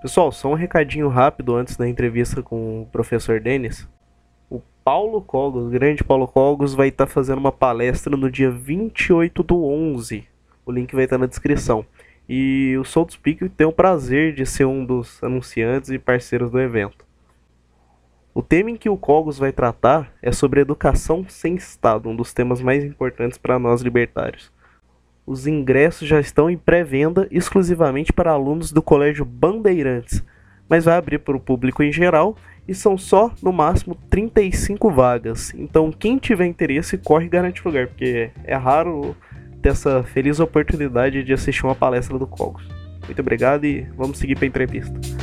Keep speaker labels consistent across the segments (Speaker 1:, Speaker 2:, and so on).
Speaker 1: Pessoal, só um recadinho rápido antes da entrevista com o professor Denis. O Paulo Cogos, o grande Paulo Cogos, vai estar tá fazendo uma palestra no dia 28 do 11. O link vai estar tá na descrição. E o Soul Speak tem o prazer de ser um dos anunciantes e parceiros do evento. O tema em que o Cogos vai tratar é sobre educação sem Estado, um dos temas mais importantes para nós libertários. Os ingressos já estão em pré-venda exclusivamente para alunos do Colégio Bandeirantes, mas vai abrir para o público em geral e são só no máximo 35 vagas. Então, quem tiver interesse, corre e garante lugar, porque é raro ter essa feliz oportunidade de assistir uma palestra do Cogos. Muito obrigado e vamos seguir para a entrevista.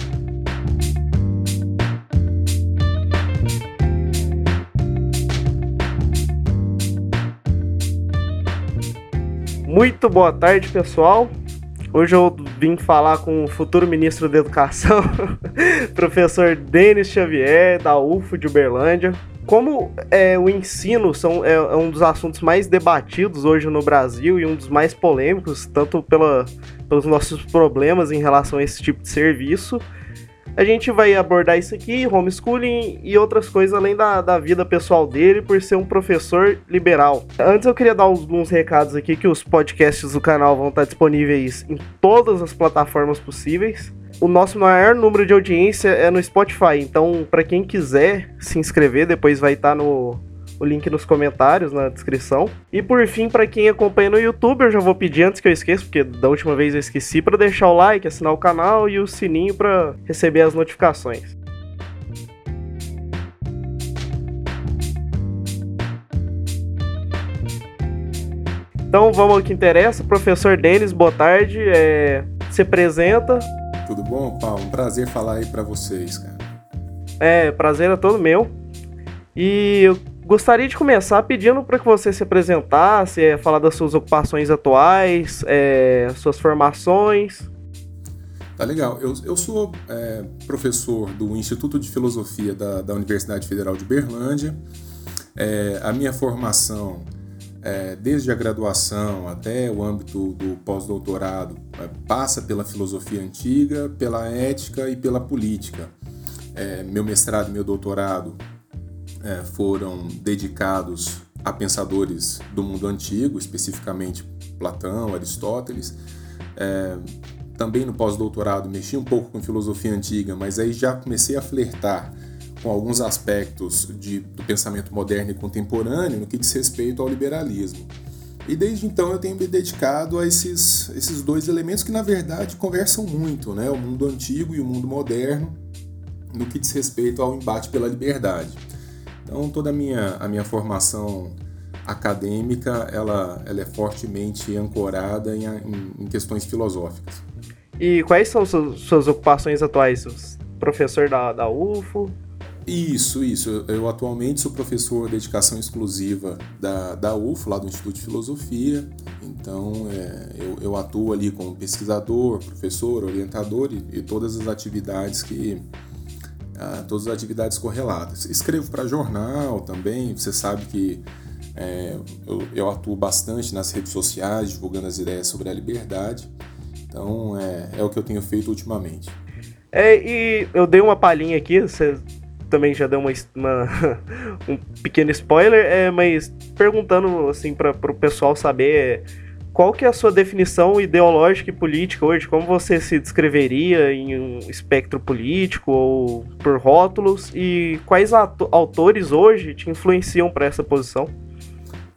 Speaker 1: Muito boa tarde, pessoal. Hoje eu vim falar com o futuro ministro da Educação, professor Denis Xavier, da UFO de Uberlândia. Como é, o ensino são, é, é, um dos assuntos mais debatidos hoje no Brasil e um dos mais polêmicos, tanto pela, pelos nossos problemas em relação a esse tipo de serviço, a gente vai abordar isso aqui, homeschooling e outras coisas além da, da vida pessoal dele, por ser um professor liberal. Antes eu queria dar alguns recados aqui que os podcasts do canal vão estar disponíveis em todas as plataformas possíveis. O nosso maior número de audiência é no Spotify, então para quem quiser se inscrever, depois vai estar no, o link nos comentários, na descrição. E por fim, para quem acompanha no YouTube, eu já vou pedir antes que eu esqueça, porque da última vez eu esqueci, para deixar o like, assinar o canal e o sininho para receber as notificações. Então vamos ao que interessa. Professor Denis, boa tarde. É... Se apresenta.
Speaker 2: Tudo bom, Paulo? Um prazer falar aí para vocês, cara.
Speaker 1: É, prazer é todo meu. E eu Gostaria de começar pedindo para que você se apresentasse, é, falar das suas ocupações atuais, é, suas formações.
Speaker 2: Tá legal. Eu, eu sou é, professor do Instituto de Filosofia da, da Universidade Federal de Berlândia. É, a minha formação, é, desde a graduação até o âmbito do pós-doutorado, é, passa pela filosofia antiga, pela ética e pela política. meu mestrado e meu doutorado é, foram dedicados a pensadores do mundo antigo, especificamente Platão, Aristóteles. É, também no pós-doutorado mexi um pouco com filosofia antiga, mas aí já comecei a flertar com alguns aspectos de, do pensamento moderno e contemporâneo no que diz respeito ao liberalismo. E desde então eu tenho me dedicado a esses, esses dois elementos que, na verdade, conversam muito, né? o mundo antigo e o mundo moderno, no que diz respeito ao embate pela liberdade. Então toda a minha, a minha formação acadêmica ela, ela é fortemente ancorada em, em, em questões filosóficas.
Speaker 1: E quais são suas, suas ocupações atuais? Professor da, da UFO?
Speaker 2: Isso, isso. Eu atualmente sou professor de dedicação exclusiva da, da UFO, lá do Instituto de Filosofia. Então, é, eu, eu, atuo ali como pesquisador, professor, orientador e, e todas as atividades que, todas as atividades correlatas. Escrevo para jornal também, você sabe que é, eu, eu, atuo bastante nas redes sociais, divulgando as ideias sobre a liberdade. Então é, é o que eu tenho feito ultimamente.
Speaker 1: É, e eu dei uma palhinha aqui, você também já deu uma, uma um pequeno spoiler, é, mas perguntando assim para o pessoal saber qual que é a sua definição ideológica e política hoje? Como você se descreveria em um espectro político ou por rótulos? E quais autores hoje te influenciam para essa posição?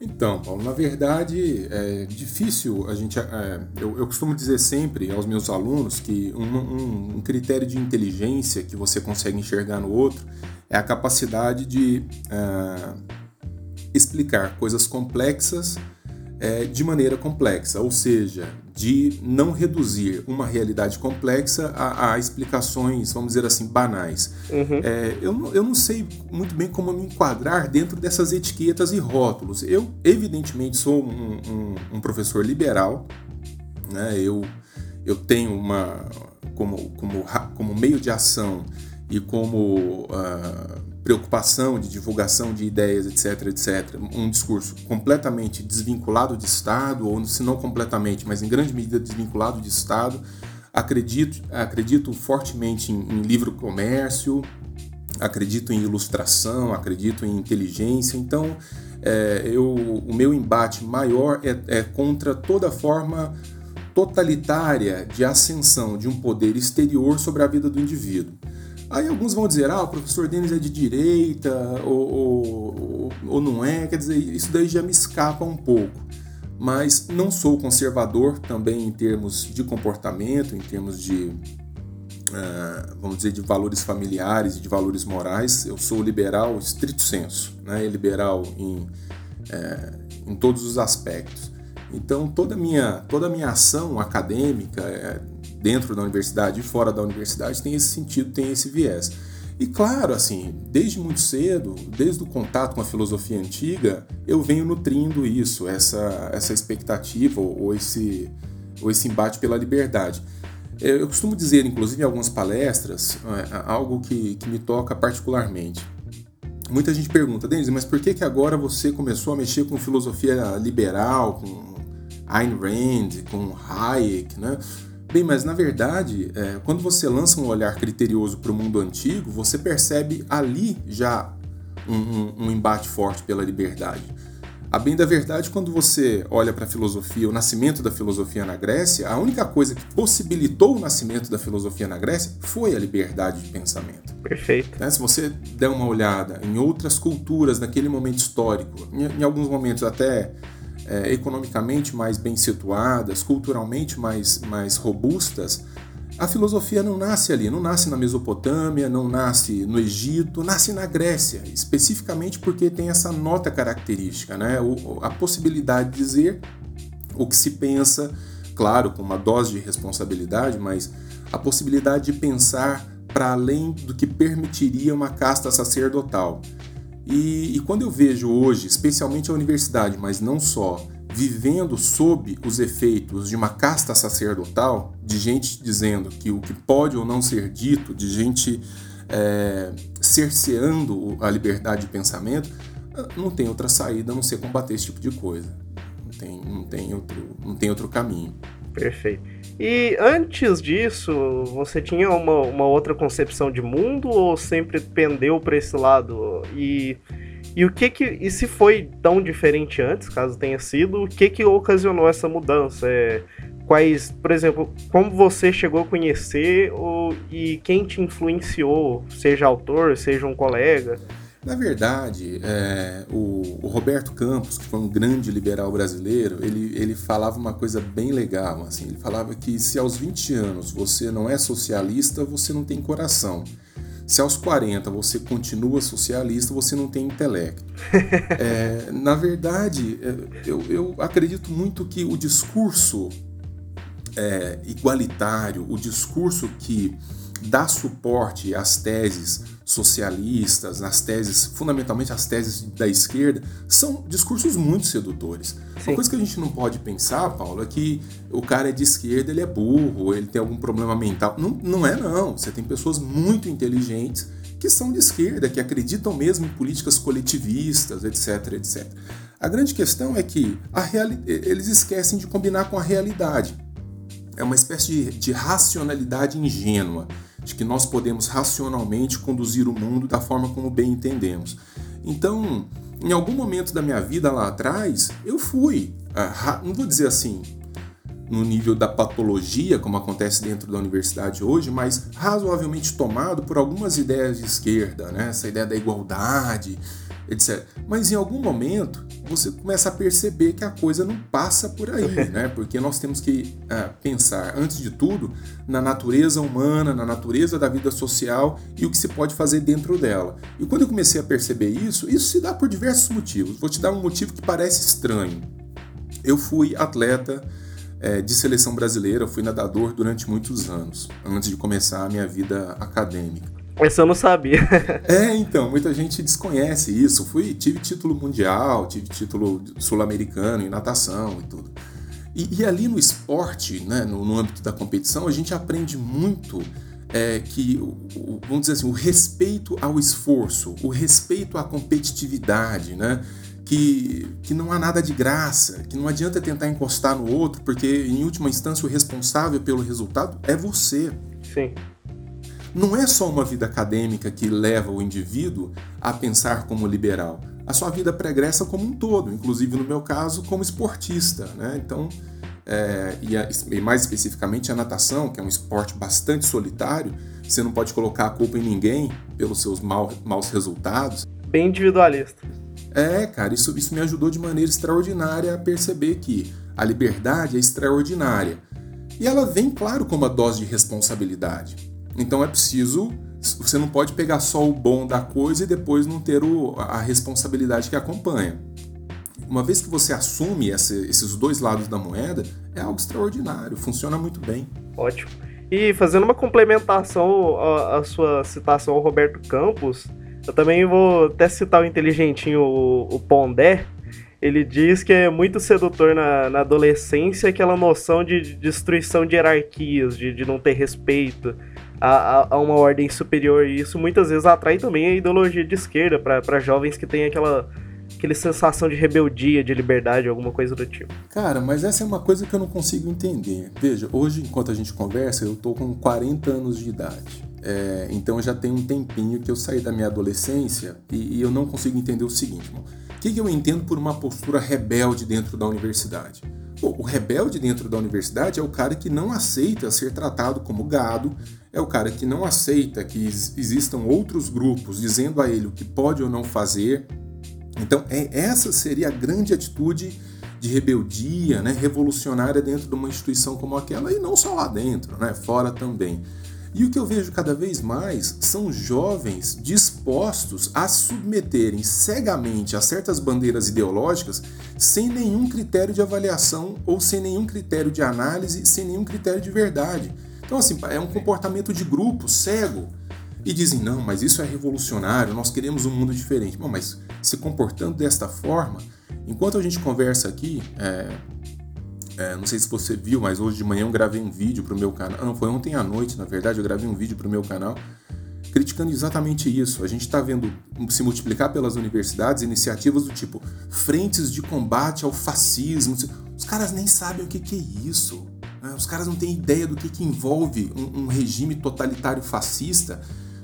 Speaker 2: Então, Paulo, na verdade é difícil a gente. É, eu, eu, costumo dizer sempre aos meus alunos que um, um, um, critério de inteligência que você consegue enxergar no outro é a capacidade de é, explicar coisas complexas é, de maneira complexa, ou seja, de não reduzir uma realidade complexa a, a explicações, vamos dizer assim, banais. Uhum. É, eu, não, eu não sei muito bem como me enquadrar dentro dessas etiquetas e rótulos. Eu, evidentemente, sou um, um, um professor liberal, né? eu, eu tenho uma, como, como, como meio de ação e como. Uh, preocupação de divulgação de ideias, etc, etc, um discurso completamente desvinculado de Estado, ou se não completamente, mas em grande medida desvinculado de Estado, acredito, acredito fortemente em, em livro comércio, acredito em ilustração, acredito em inteligência. Então, é, eu, o meu embate maior é, é contra toda forma totalitária de ascensão de um poder exterior sobre a vida do indivíduo. Aí alguns vão dizer, ah, o professor Denis é de direita ou, ou, ou, não é, quer dizer, isso daí já me escapa um pouco. Mas não sou conservador também em termos de comportamento, em termos de, uh, vamos dizer, de valores familiares e de valores morais. Eu sou liberal estrito senso, né? liberal em, uh, em todos os aspectos. Então toda a minha, toda a minha ação acadêmica, é, dentro da universidade e fora da universidade, tem esse sentido, tem esse viés. E claro, assim, desde muito cedo, desde o contato com a filosofia antiga, eu venho nutrindo isso, essa, essa expectativa ou esse, ou esse embate pela liberdade. Eu costumo dizer, inclusive em algumas palestras, é, algo que, que me toca particularmente. Muita gente pergunta, Denis, mas por que, que agora você começou a mexer com filosofia liberal, com Ayn Rand, com Hayek, né? Bem, mas na verdade, é, quando você lança um olhar criterioso para o mundo antigo, você percebe ali já um, um, um embate forte pela liberdade. A bem da verdade, quando você olha para a filosofia, o nascimento da filosofia na Grécia, a única coisa que possibilitou o nascimento da filosofia na Grécia foi a liberdade de pensamento.
Speaker 1: Perfeito.
Speaker 2: Né? Se você der uma olhada em outras culturas naquele momento histórico, em, em alguns momentos até é, economicamente mais bem situadas, culturalmente mais, mais robustas, a filosofia não nasce ali, não nasce na Mesopotâmia, não nasce no Egito, nasce na Grécia, especificamente porque tem essa nota característica, né? O, a possibilidade de dizer o que se pensa, claro, com uma dose de responsabilidade, mas a possibilidade de pensar para além do que permitiria uma casta sacerdotal. E, e quando eu vejo hoje, especialmente a universidade, mas não só, vivendo sob os efeitos de uma casta sacerdotal, de gente dizendo que o que pode ou não ser dito, de gente é, cerceando a liberdade de pensamento, não tem outra saída a não ser combater esse tipo de coisa. Não tem, não tem, outro, não tem outro caminho.
Speaker 1: Perfeito. E antes disso, você tinha uma, uma outra concepção de mundo ou sempre pendeu para esse lado? E, e o que que e se foi tão diferente antes, caso tenha sido, o que que ocasionou essa mudança? É, quais, por exemplo, como você chegou a conhecer ou, e quem te influenciou, seja autor, seja um colega?
Speaker 2: Na verdade, é, o, o, Roberto Campos, que foi um grande liberal brasileiro, ele, ele falava uma coisa bem legal. Assim, ele falava que se aos 20 anos você não é socialista, você não tem coração. Se aos 40 você continua socialista, você não tem intelecto. É, na verdade, é, eu, eu acredito muito que o discurso é, igualitário, o discurso que dá suporte às teses socialistas, nas teses, fundamentalmente as teses da esquerda, são discursos muito sedutores. Sim. Uma coisa que a gente não pode pensar, Paulo, é que o cara é de esquerda, ele é burro, ele tem algum problema mental. Não, não é, não. Você tem pessoas muito inteligentes que são de esquerda, que acreditam mesmo em políticas coletivistas, etc, etc. A grande questão é que eles esquecem de combinar com a realidade. É uma espécie de, de racionalidade ingênua de que nós podemos racionalmente conduzir o mundo da forma como bem entendemos. Então, em algum momento da minha vida lá atrás, eu fui, ah, não vou dizer assim, no nível da patologia, como acontece dentro da universidade hoje, mas razoavelmente tomado por algumas ideias de esquerda, né? essa ideia da igualdade, etc. Mas em algum momento você começa a perceber que a coisa não passa por aí, né? Porque nós temos que uh, pensar, antes de tudo, na natureza humana, na natureza da vida social e o que se pode fazer dentro dela. E quando eu comecei a perceber isso, isso se dá por diversos motivos. Vou te dar um motivo que parece estranho. Eu fui atleta é, de seleção brasileira, fui nadador durante muitos anos, antes de começar a minha vida acadêmica.
Speaker 1: Essa eu não sabia.
Speaker 2: é, então, muita gente desconhece isso. Fui, tive título mundial, tive título sul-americano em natação e tudo. E, e, ali no esporte, né, no, no, âmbito da competição, a gente aprende muito é, que, o, vamos dizer assim, o respeito ao esforço, o respeito à competitividade, né? que, que não há nada de graça, que não adianta tentar encostar no outro, porque em última instância o responsável pelo resultado é você.
Speaker 1: Sim.
Speaker 2: Não é só uma vida acadêmica que leva o indivíduo a pensar como liberal. A sua vida pregressa como um todo, inclusive no meu caso, como esportista. Né? Então, é, e, a, e mais especificamente a natação, que é um esporte bastante solitário, você não pode colocar a culpa em ninguém pelos seus mal, maus resultados.
Speaker 1: Bem individualista.
Speaker 2: É, cara, isso, isso me ajudou de maneira extraordinária a perceber que a liberdade é extraordinária. E ela vem, claro, com uma dose de responsabilidade. Então é preciso. Você não pode pegar só o bom da coisa e depois não ter o, a responsabilidade que acompanha. Uma vez que você assume esse, esses dois lados da moeda, é algo extraordinário, funciona muito bem.
Speaker 1: Ótimo. E fazendo uma complementação à, sua citação ao Roberto Campos, eu também vou até citar o inteligentinho, o, o Pondé. Ele diz que é muito sedutor na, na adolescência aquela noção de destruição de hierarquias, de, de não ter respeito a, a, uma ordem superior. E isso muitas vezes atrai também a ideologia de esquerda para jovens que têm aquela, aquela sensação de rebeldia, de liberdade, alguma coisa do tipo.
Speaker 2: Cara, mas essa é uma coisa que eu não consigo entender. Veja, hoje, enquanto a gente conversa, eu tô com 40 anos de idade. É, então já tem um tempinho que eu saí da minha adolescência e, e eu não consigo entender o seguinte, O que, que eu entendo por uma postura rebelde dentro da universidade? Bom, o rebelde dentro da universidade é o cara que não aceita ser tratado como gado, é o cara que não aceita que existam outros grupos dizendo a ele o que pode ou não fazer. Então, é, essa seria a grande atitude de rebeldia, né, revolucionária dentro de uma instituição como aquela, e não só lá dentro, né, fora também. E o que eu vejo cada vez mais são jovens dispostos a submeterem cegamente a certas bandeiras ideológicas sem nenhum critério de avaliação ou sem nenhum critério de análise, sem nenhum critério de verdade. Então, assim, é um comportamento de grupo cego. E dizem, não, mas isso é revolucionário, nós queremos um mundo diferente. Bom, mas se comportando desta forma, enquanto a gente conversa aqui, é, é, não sei se você viu, mas hoje de manhã eu gravei um vídeo para o meu canal. Não, foi ontem à noite, na verdade, eu gravei um vídeo para o meu canal criticando exatamente isso. A gente está vendo se multiplicar pelas universidades iniciativas do tipo frentes de combate ao fascismo. Os caras nem sabem o que, que é isso. Né? Os caras não têm ideia do que, que envolve um, um regime totalitário fascista,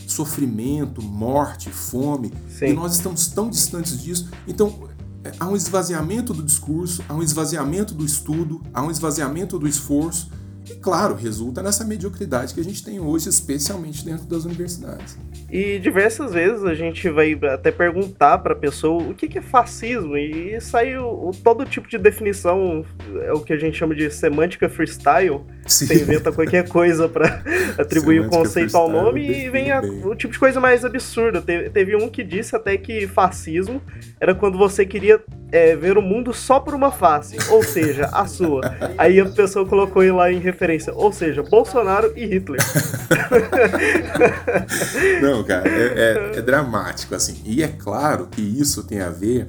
Speaker 2: sofrimento, morte, fome. Sim. E nós estamos tão distantes disso. Então, é, há um esvaziamento do discurso, há um esvaziamento do estudo, há um esvaziamento do esforço. E, claro, resulta nessa mediocridade que a gente tem hoje, especialmente dentro das universidades.
Speaker 1: E diversas vezes a gente vai até perguntar para a pessoa o que, que é fascismo e sai o, todo tipo de definição, é o que a gente chama de semântica freestyle. Sim. Você inventa qualquer coisa para atribuir o conceito ao nome e vem a, o tipo de coisa mais absurda. Teve, teve um que disse até que fascismo era quando você queria é, ver o mundo só por uma face, ou seja, a sua. Aí a pessoa colocou ele lá em referência, ou seja, Bolsonaro e Hitler.
Speaker 2: Não, cara, é, é, é, dramático, assim. E é claro que isso tem a ver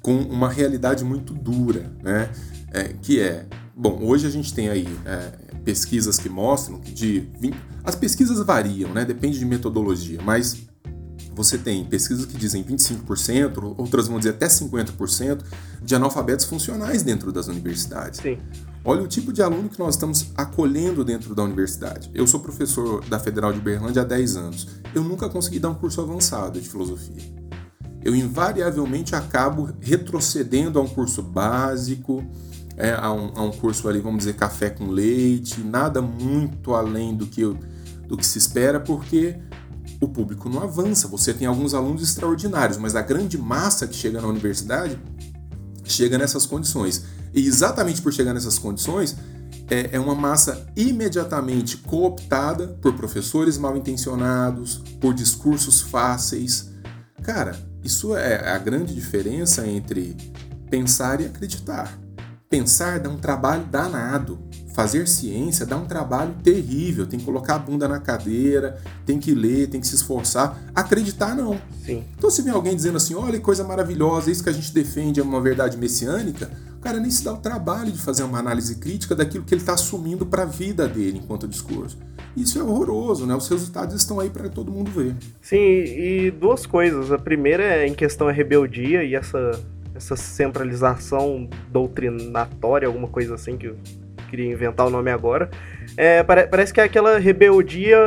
Speaker 2: com uma realidade muito dura, né? É, que é, bom, hoje a gente tem aí é, pesquisas que mostram que de 20, as pesquisas variam, né? Depende de metodologia, mas você tem pesquisas que dizem 25%, outras vão dizer até 50% de analfabetos funcionais dentro das universidades.
Speaker 1: Sim.
Speaker 2: Olha o tipo de aluno que nós estamos acolhendo dentro da universidade. Eu sou professor da Federal de Berlândia há 10 anos. Eu nunca consegui dar um curso avançado de filosofia. Eu invariavelmente acabo retrocedendo a um curso básico, é, a, um, a, um, curso ali, vamos dizer, café com leite, nada muito além do que, do que se espera, porque o público não avança. Você tem alguns alunos extraordinários, mas a grande massa que chega na universidade chega nessas condições. E exatamente por chegar nessas condições, é, é uma massa imediatamente cooptada por professores mal intencionados, por discursos fáceis. Cara, isso é a grande diferença entre pensar e acreditar. Pensar dá um trabalho danado fazer ciência dá um trabalho terrível. Tem que colocar a bunda na cadeira, tem que ler, tem que se esforçar. Acreditar, não.
Speaker 1: Sim.
Speaker 2: Então, se vem alguém dizendo assim: olha que coisa maravilhosa, isso que a gente defende é uma verdade messiânica, o cara nem se dá o trabalho de fazer uma análise crítica daquilo que ele está assumindo para a vida dele enquanto discurso. Isso é horroroso, né? Os resultados estão aí para todo mundo ver.
Speaker 1: Sim, e duas coisas. A primeira é em questão a rebeldia e essa essa centralização doutrinatória, alguma coisa assim que eu queria inventar o nome agora. É, pare parece que é aquela rebeldia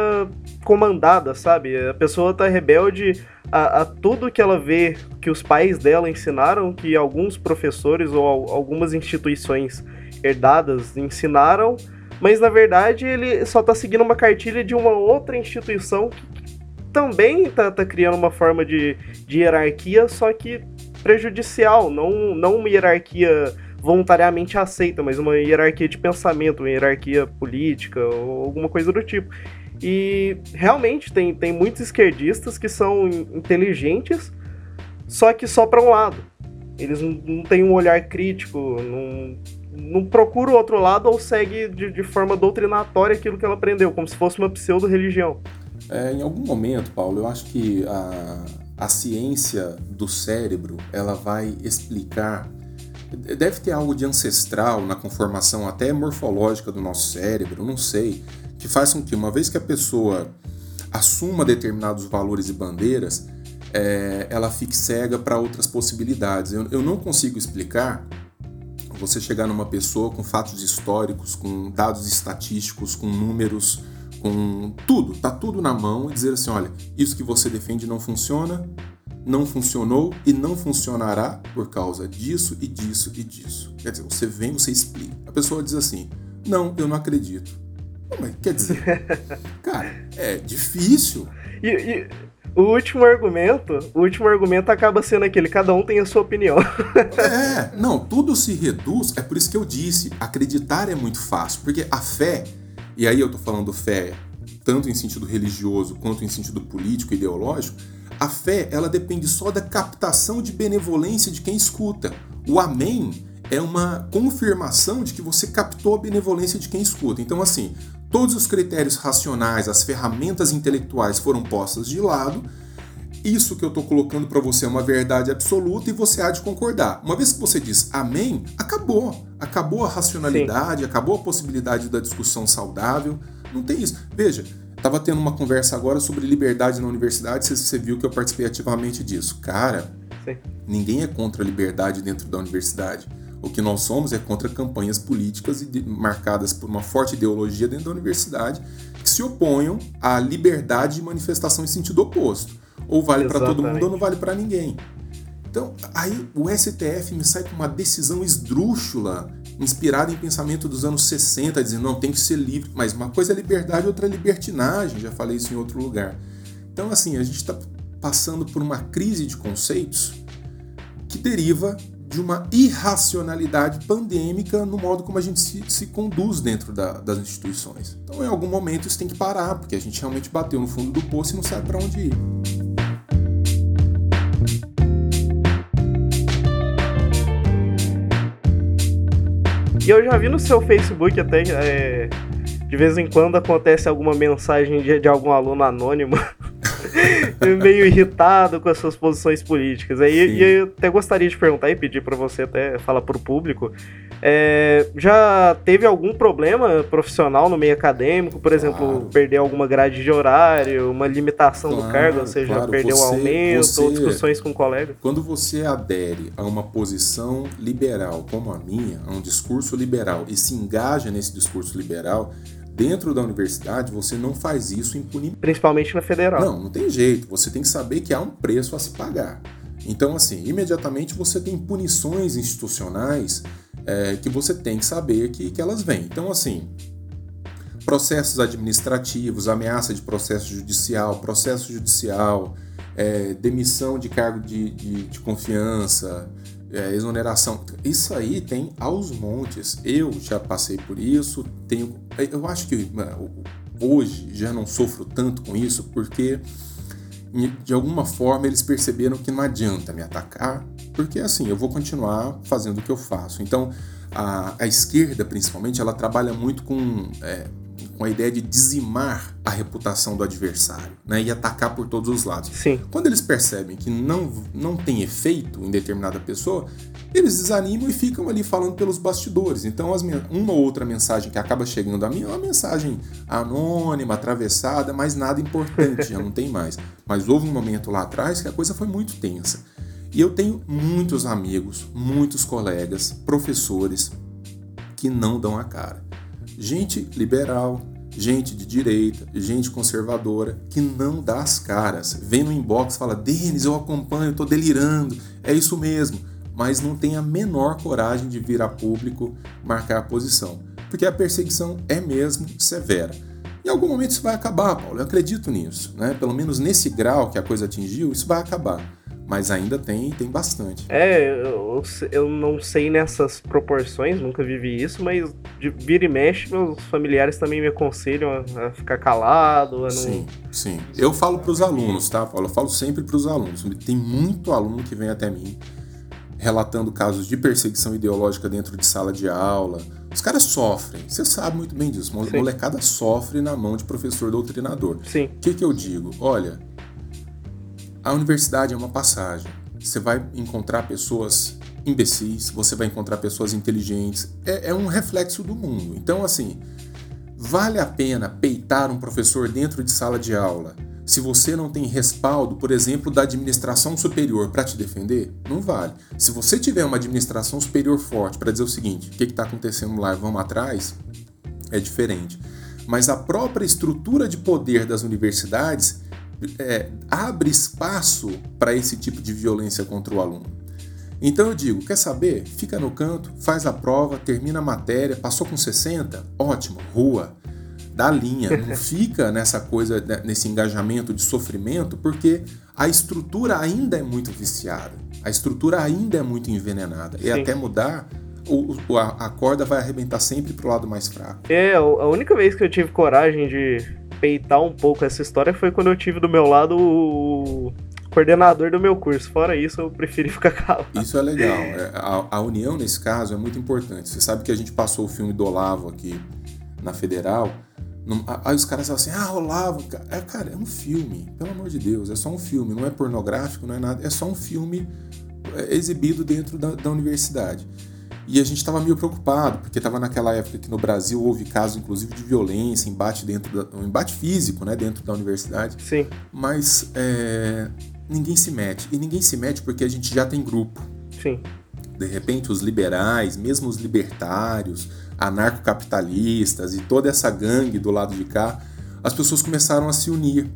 Speaker 1: comandada, sabe? A pessoa tá rebelde a, a, tudo que ela vê que os pais dela ensinaram, que alguns professores ou algumas instituições herdadas ensinaram, mas na verdade ele só tá seguindo uma cartilha de uma outra instituição que também tá, tá criando uma forma de, de hierarquia, só que prejudicial, não, não uma hierarquia voluntariamente aceita, mas uma hierarquia de pensamento, uma hierarquia política ou alguma coisa do tipo. E realmente tem, tem muitos esquerdistas que são inteligentes, só que só para um lado. Eles não, têm um olhar crítico, não, não procura o outro lado ou segue de, de forma doutrinatória aquilo que ela aprendeu, como se fosse uma pseudo-religião.
Speaker 2: É, em algum momento, Paulo, eu acho que a, a ciência do cérebro ela vai explicar deve ter algo de ancestral na conformação até morfológica do nosso cérebro, não sei, que faz com que uma vez que a pessoa assuma determinados valores e bandeiras, é, ela fique cega para outras possibilidades. Eu, eu não consigo explicar você chegar numa pessoa com fatos históricos, com dados estatísticos, com números, com tudo, tá tudo na mão e dizer assim, olha, isso que você defende não funciona, não funcionou e não funcionará por causa disso e disso e disso. Quer dizer, você vem, você explica. A pessoa diz assim: "Não, eu não acredito". Mas quer dizer, cara, é difícil.
Speaker 1: E, e, o último argumento, o último argumento acaba sendo aquele, cada um tem a sua opinião.
Speaker 2: é, não, tudo se reduz, é por isso que eu disse, acreditar é muito fácil, porque a fé, e aí eu tô falando fé tanto em sentido religioso quanto em sentido político e ideológico, a fé, ela depende só da captação de benevolência de quem escuta. O amém é uma confirmação de que você captou a benevolência de quem escuta. Então, assim, todos os critérios racionais, as ferramentas intelectuais foram postas de lado. Isso que eu estou colocando para você é uma verdade absoluta e você há de concordar. Uma vez que você diz amém, acabou. Acabou a racionalidade, Sim. acabou a possibilidade da discussão saudável. Não tem isso. Veja, Tava tendo uma conversa agora sobre liberdade na universidade, você viu que eu participei ativamente disso. Cara, Sim. ninguém é contra a liberdade dentro da universidade. O que nós somos é contra campanhas políticas marcadas por uma forte ideologia dentro da universidade que se oponham à liberdade de manifestação em sentido oposto. Ou vale para todo mundo ou não vale para ninguém. Então, aí o STF me sai com uma decisão esdrúxula inspirado em pensamento dos anos 60, dizendo não, tem que ser livre, mas uma coisa é liberdade, outra é libertinagem, já falei isso em outro lugar. Então, assim, a gente está passando por uma crise de conceitos que deriva de uma irracionalidade pandêmica no modo como a gente se, se conduz dentro da, das instituições. Então, em algum momento, isso tem que parar, porque a gente realmente bateu no fundo do poço e não sabe para onde ir.
Speaker 1: E eu já vi no seu Facebook até. É, de vez em quando acontece alguma mensagem de, de algum aluno anônimo meio irritado com as suas posições políticas. Aí, e eu até gostaria de perguntar e pedir para você até falar para o público. É, já teve algum problema profissional no meio acadêmico? Por claro. exemplo, perder alguma grade de horário, uma limitação claro, do cargo, ou seja, claro. perder o aumento você, ou discussões com colegas?
Speaker 2: Quando você adere a uma posição liberal como a minha, a um discurso liberal, e se engaja nesse discurso liberal, dentro da universidade você não faz isso impunemente.
Speaker 1: Principalmente na federal.
Speaker 2: Não, não tem jeito. Você tem que saber que há um preço a se pagar. Então, assim, imediatamente você tem punições institucionais é, que você tem que saber que, que elas vêm. Então, assim, processos administrativos, ameaça de processo judicial, processo judicial, é, demissão de cargo de, de, de confiança, é, exoneração. Isso aí tem aos montes. Eu já passei por isso. Tenho, eu acho que hoje já não sofro tanto com isso porque de alguma forma eles perceberam que não adianta me atacar, porque assim eu vou continuar fazendo o que eu faço. Então a, a esquerda, principalmente, ela trabalha muito com é, com a ideia de dizimar a reputação do adversário né, e atacar por todos os lados.
Speaker 1: Sim.
Speaker 2: Quando eles percebem que não, não tem efeito em determinada pessoa, eles desanimam e ficam ali falando pelos bastidores. Então, as, uma ou outra mensagem que acaba chegando a mim é uma mensagem anônima, atravessada, mas nada importante, já não tem mais. Mas houve um momento lá atrás que a coisa foi muito tensa. E eu tenho muitos amigos, muitos colegas, professores que não dão a cara. Gente liberal, gente de direita, gente conservadora que não dá as caras. Vem no inbox, fala: "Denis, eu acompanho, eu tô delirando". É isso mesmo, mas não tem a menor coragem de vir a público marcar a posição, porque a perseguição é mesmo severa. Em algum momento isso vai acabar, Paulo. Eu acredito nisso, né? Pelo menos nesse grau que a coisa atingiu, isso vai acabar. Mas ainda tem, tem bastante.
Speaker 1: É, eu, eu não sei nessas proporções, nunca vivi isso, mas de vira e mexe, meus familiares também me aconselham a, a ficar calado, a não...
Speaker 2: Sim, sim. Eu falo para os alunos, tá, Paulo? Eu falo sempre para os alunos. Tem muito aluno que vem até mim relatando casos de perseguição ideológica dentro de sala de aula. Os caras sofrem, você sabe muito bem disso. A molecada sofre na mão de professor doutrinador.
Speaker 1: Sim.
Speaker 2: O que, que eu digo? Olha, a universidade é uma passagem. Você vai encontrar pessoas imbecis, você vai encontrar pessoas inteligentes. É, é um reflexo do mundo. Então, assim, vale a pena peitar um professor dentro de sala de aula se você não tem respaldo, por exemplo, da administração superior para te defender, não vale. Se você tiver uma administração superior forte para dizer o seguinte: o que está acontecendo lá, vamos atrás, é diferente. Mas a própria estrutura de poder das universidades é, abre espaço para esse tipo de violência contra o aluno. Então eu digo, quer saber? Fica no canto, faz a prova, termina a matéria, passou com 60? Ótimo, rua da linha, não fica nessa coisa, né, nesse engajamento de sofrimento, porque a estrutura ainda é muito viciada, a estrutura ainda é muito envenenada. Sim. E até mudar, o, a, a corda vai arrebentar sempre pro lado mais fraco.
Speaker 1: É, a única vez que eu tive coragem de peitar um pouco essa história foi quando eu tive do meu lado o coordenador do meu curso. Fora isso, eu preferi ficar calado.
Speaker 2: Isso é legal. É, a, a união, nesse caso, é muito importante. Você sabe que a gente passou o filme do Olavo aqui na Federal Aí os caras falam assim, ah, Olavo, é, cara, é um filme, pelo amor de Deus, é só um filme, não é pornográfico, não é nada, é só um filme é, exibido dentro da, da universidade. E a gente estava meio preocupado, porque estava naquela época que no Brasil houve casos, inclusive, de violência, embate dentro da, um embate físico, né, dentro da universidade.
Speaker 1: Sim.
Speaker 2: Mas é, ninguém se mete. E ninguém se mete porque a gente já tem grupo.
Speaker 1: Sim.
Speaker 2: De repente, os liberais, mesmo os libertários, anarcocapitalistas e toda essa gangue do lado de cá, as pessoas começaram a se unir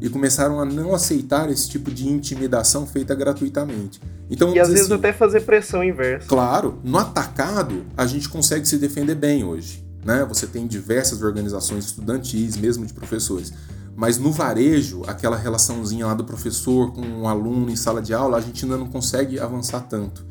Speaker 2: e começaram a não aceitar esse tipo de intimidação feita gratuitamente. Então,
Speaker 1: e às vezes assim, até fazer pressão inversa.
Speaker 2: Claro, no atacado a gente consegue se defender bem hoje. Né? Você tem diversas organizações estudantis, mesmo de professores. Mas no varejo, aquela relaçãozinha lá do professor com o um aluno em sala de aula, a gente ainda não consegue avançar tanto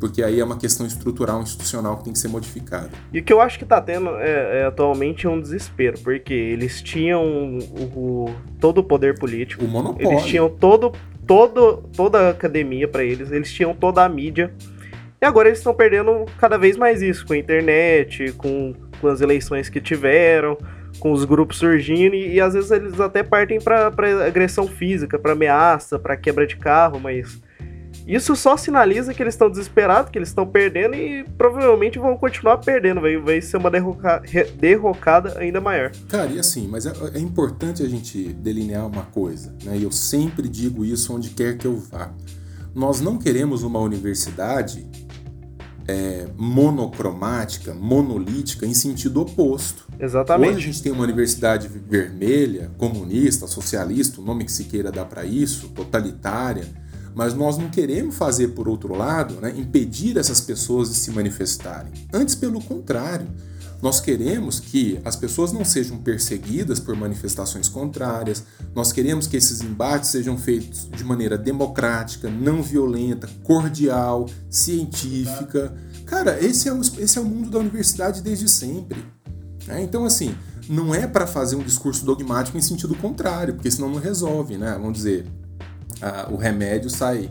Speaker 2: porque aí é uma questão estrutural, institucional que tem que ser modificada.
Speaker 1: E o que eu acho que está tendo é, é, atualmente é um desespero, porque eles tinham o, o, todo o poder político,
Speaker 2: o monopólio.
Speaker 1: Eles tinham todo, todo, toda a academia para eles, eles tinham toda a mídia. E agora eles estão perdendo cada vez mais isso, com a internet, com, com as eleições que tiveram, com os grupos surgindo, e, e às vezes eles até partem para agressão física, para ameaça, para quebra de carro, mas isso só sinaliza que eles estão desesperados, que eles estão perdendo e provavelmente vão continuar perdendo. Vai, vai ser uma derroca, derrocada ainda maior.
Speaker 2: Cara, e assim, mas é, é, importante a gente delinear uma coisa, né? E eu sempre digo isso onde quer que eu vá. Nós não queremos uma universidade é, monocromática, monolítica, em sentido oposto.
Speaker 1: Exatamente.
Speaker 2: Hoje a gente tem uma universidade vermelha, comunista, socialista, o nome que se queira dar para isso, totalitária mas nós não queremos fazer, por outro lado, né, impedir essas pessoas de se manifestarem. Antes, pelo contrário, nós queremos que as pessoas não sejam perseguidas por manifestações contrárias, nós queremos que esses embates sejam feitos de maneira democrática, não violenta, cordial, científica. Cara, esse é o, esse é o mundo da universidade desde sempre. Né? Então, assim, não é para fazer um discurso dogmático em sentido contrário, porque senão não resolve, né? Vamos dizer, o remédio sai,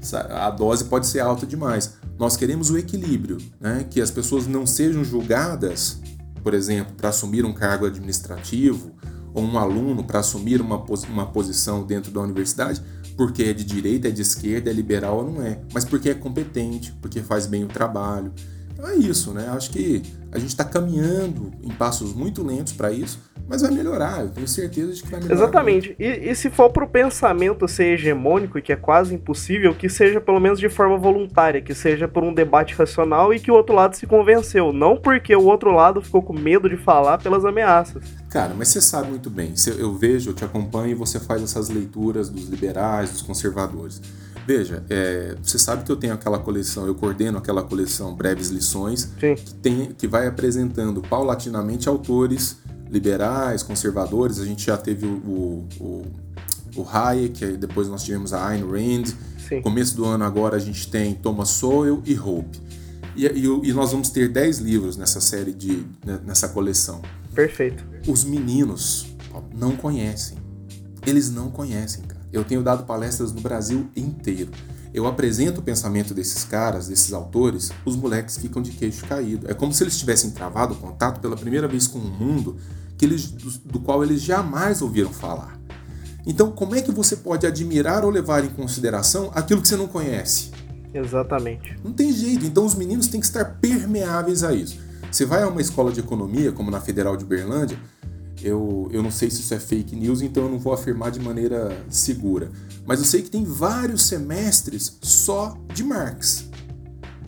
Speaker 2: sai, a dose pode ser alta demais. Nós queremos o equilíbrio, né? que as pessoas não sejam julgadas, por exemplo, para assumir um cargo administrativo ou um aluno para assumir uma, uma posição dentro da universidade, porque é de direita, é de esquerda, é liberal ou não é, mas porque é competente, porque faz bem o trabalho. Então é isso, né? Acho que a gente está caminhando em passos muito lentos para isso, mas vai melhorar, eu tenho certeza de que vai melhorar.
Speaker 1: Exatamente. E, e, se for pro pensamento ser hegemônico, que é quase impossível, que seja pelo menos de forma voluntária, que seja por um debate racional e que o outro lado se convenceu, não porque o outro lado ficou com medo de falar pelas ameaças.
Speaker 2: Cara, mas você sabe muito bem, eu vejo, eu te acompanho e você faz essas leituras dos liberais, dos conservadores. Veja, é, você sabe que eu tenho aquela coleção, eu coordeno aquela coleção Breves Lições, que, tem, que vai apresentando paulatinamente autores liberais, conservadores. A gente já teve o, o, o Hayek, depois nós tivemos a Ayn Rand. Sim. Começo do ano agora a gente tem Thomas Sowell e Hope. E, e, e nós vamos ter 10 livros nessa série de né, nessa coleção.
Speaker 1: Perfeito.
Speaker 2: Os meninos não conhecem. Eles não conhecem, cara. Eu tenho dado palestras no Brasil inteiro. Eu apresento o pensamento desses caras, desses autores, os moleques ficam de queixo caído. É como se eles tivessem travado contato pela primeira vez com um mundo que eles, do, do qual eles jamais ouviram falar. Então, como é que você pode admirar ou levar em consideração aquilo que você não conhece?
Speaker 1: Exatamente.
Speaker 2: Não tem jeito. Então, os meninos têm que estar permeáveis a isso. Você vai a uma escola de economia, como na Federal de Berlândia, eu, eu não sei se isso é fake news, então eu não vou afirmar de maneira segura. Mas eu sei que tem vários semestres só de Marx.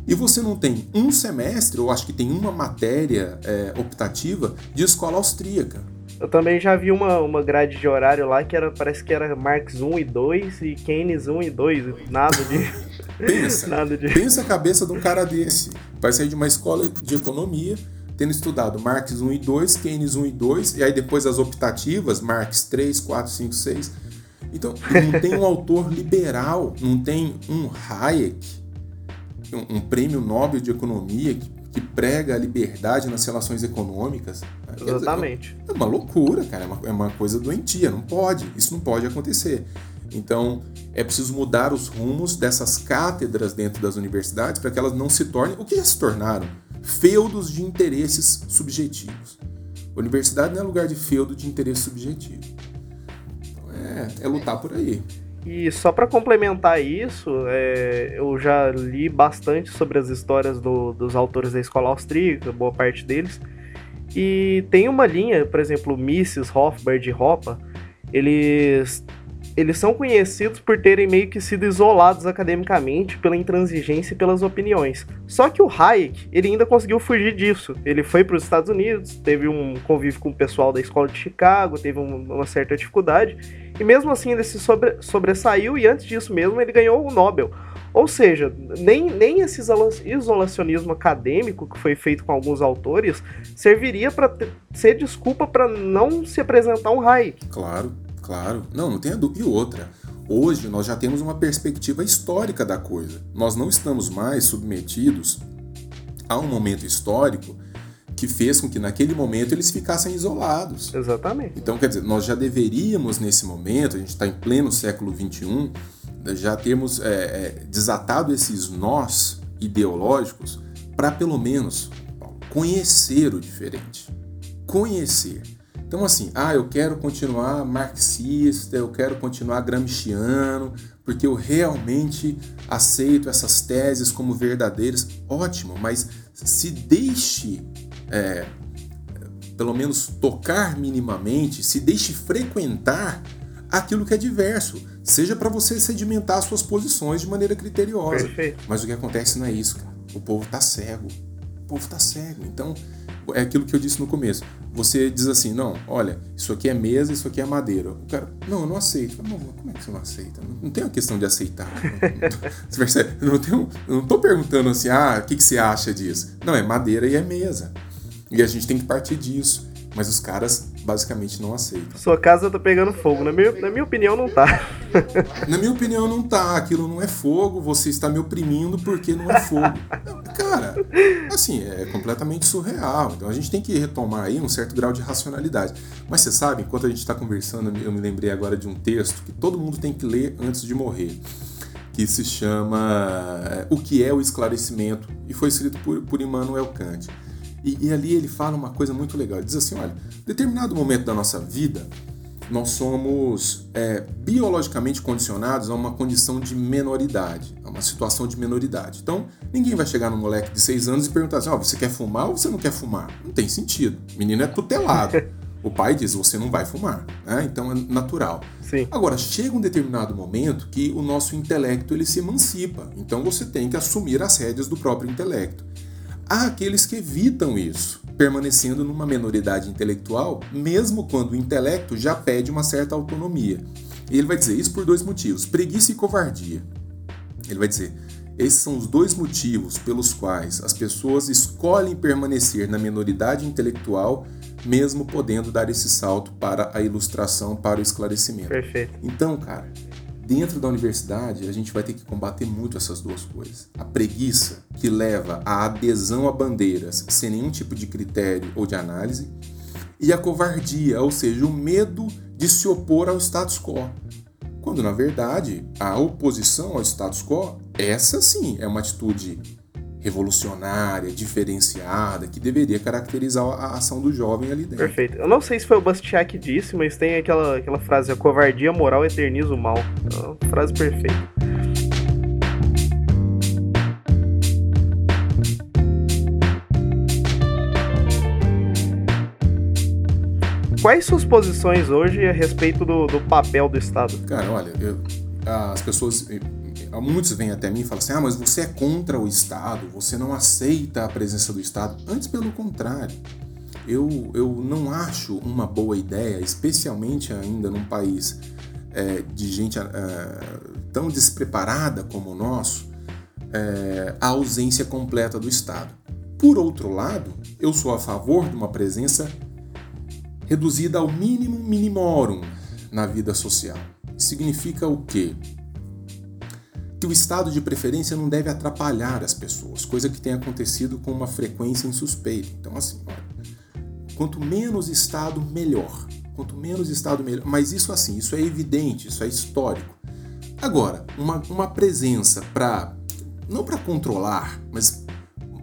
Speaker 2: E você não tem um semestre, ou acho que tem uma matéria é, optativa de escola austríaca.
Speaker 1: Eu também já vi uma, uma grade de horário lá que era, parece que era Marx 1 e 2 e Keynes 1 e 2. Nada de.
Speaker 2: pensa, nada de... pensa a cabeça de um cara desse. Vai sair de uma escola de economia, tendo estudado Marx 1 e 2, Keynes 1 e 2, e aí depois as optativas, Marx 3, 4, 5, 6. Então, não tem um autor liberal, não tem um Hayek, um, prêmio Nobel de Economia que, que, prega a liberdade nas relações econômicas.
Speaker 1: Exatamente.
Speaker 2: É uma loucura, cara. É uma, é uma coisa doentia. Não pode. Isso não pode acontecer. Então, é preciso mudar os rumos dessas cátedras dentro das universidades para que elas não se tornem o que já se tornaram feudos de interesses subjetivos. A universidade não é lugar de feudo de interesse subjetivo. Então, é, é lutar por aí.
Speaker 1: E só para complementar isso, é, eu já li bastante sobre as histórias do, dos autores da escola austríaca, boa parte deles. E tem uma linha, por exemplo, Mises, Hofbard e Hoppe, eles eles são conhecidos por terem meio que sido isolados academicamente pela intransigência e pelas opiniões. Só que o Hayek, ele ainda conseguiu fugir disso. Ele foi para os Estados Unidos, teve um convívio com o pessoal da escola de Chicago, teve uma certa dificuldade, e mesmo assim ele se sobre, sobressaiu e antes disso mesmo ele ganhou o Nobel. Ou seja, nem, nem esse isolacionismo acadêmico que foi feito com alguns autores serviria para ser desculpa para não se apresentar um Hayek.
Speaker 2: Claro. Claro, não, não tenha dúvida. E outra, hoje nós já temos uma perspectiva histórica da coisa. Nós não estamos mais submetidos a um momento histórico que fez com que naquele momento eles ficassem isolados.
Speaker 1: Exatamente.
Speaker 2: Então, quer dizer, nós já deveríamos nesse momento, a gente está em pleno século XXI, já termos é, é, desatado esses nós ideológicos para pelo menos conhecer o diferente. Conhecer. Então, assim, ah, eu quero continuar marxista, eu quero continuar gramsciano, porque eu realmente aceito essas teses como verdadeiras. Ótimo, mas se deixe, é, pelo menos, tocar minimamente, se deixe frequentar aquilo que é diverso. Seja para você sedimentar suas posições de maneira criteriosa.
Speaker 1: Perfeito.
Speaker 2: Mas o que acontece não é isso, cara. O povo tá cego. Povo tá cego. Então, é aquilo que eu disse no começo. Você diz assim, não, olha, isso aqui é mesa, isso aqui é madeira. O cara, não, eu não aceito. Não, como é que você não aceita? Não, não tem uma questão de aceitar. você percebe? Eu não, tenho, eu não tô perguntando assim, ah, o que, que você acha disso? Não, é madeira e é mesa. E a gente tem que partir disso. Mas os caras basicamente não aceitam.
Speaker 1: Sua casa tá pegando fogo. Na minha, na minha opinião, não tá.
Speaker 2: na minha opinião, não tá. Aquilo não é fogo, você está me oprimindo porque não é fogo. Cara, assim, é completamente surreal. Então a gente tem que retomar aí um certo grau de racionalidade. Mas você sabe, enquanto a gente está conversando, eu me lembrei agora de um texto que todo mundo tem que ler antes de morrer. Que se chama é, O que é o esclarecimento? E foi escrito por, por Immanuel Kant. E, e, ali ele fala uma coisa muito legal. Ele diz assim: olha, em determinado momento da nossa vida, nós somos é, biologicamente condicionados a uma condição de menoridade, a uma situação de menoridade. Então, ninguém vai chegar no moleque de 6 anos e perguntar assim: ó, oh, você quer fumar ou você não quer fumar? Não tem sentido. O menino é tutelado. O pai diz: você não vai fumar, né? então é natural.
Speaker 1: Sim.
Speaker 2: Agora, chega um determinado momento que o nosso intelecto ele se emancipa, então você tem que assumir as rédeas do próprio intelecto. Há aqueles que evitam isso, permanecendo numa menoridade intelectual, mesmo quando o intelecto já pede uma certa autonomia. E ele vai dizer isso por dois motivos: preguiça e covardia. Ele vai dizer: esses são os dois motivos pelos quais as pessoas escolhem permanecer na minoridade intelectual, mesmo podendo dar esse salto para a ilustração, para o esclarecimento.
Speaker 1: Perfeito.
Speaker 2: Então, cara, dentro da universidade a gente vai ter que combater muito essas duas coisas. A preguiça, que leva à adesão a bandeiras sem nenhum tipo de critério ou de análise, e a covardia, ou seja, o medo de se opor ao status quo. Quando, na verdade, a oposição ao status quo, essa sim é uma atitude revolucionária, diferenciada, que deveria caracterizar a ação do jovem ali dentro.
Speaker 1: Perfeito. Eu não sei se foi o Bastiat que disse, mas tem aquela, aquela frase: a covardia moral eterniza o mal. É uma frase perfeita. Quais suas posições hoje a respeito do, do papel do Estado?
Speaker 2: Cara, olha, eu, as pessoas muitos vêm até mim e falam assim: ah, mas você é contra o Estado, você não aceita a presença do Estado. Antes, pelo contrário, eu, eu não acho uma boa ideia, especialmente ainda num país é, de gente é, tão despreparada como o nosso, é, a ausência completa do Estado. Por outro lado, eu sou a favor de uma presença reduzida ao mínimo minimorum na vida social. Significa o quê? Que o estado de preferência não deve atrapalhar as pessoas, coisa que tem acontecido com uma frequência insuspeita. Então, assim, olha, quanto menos estado, melhor. Quanto menos estado, melhor. Mas isso, assim, isso é evidente, isso é histórico. Agora, uma, uma presença para, não para controlar, mas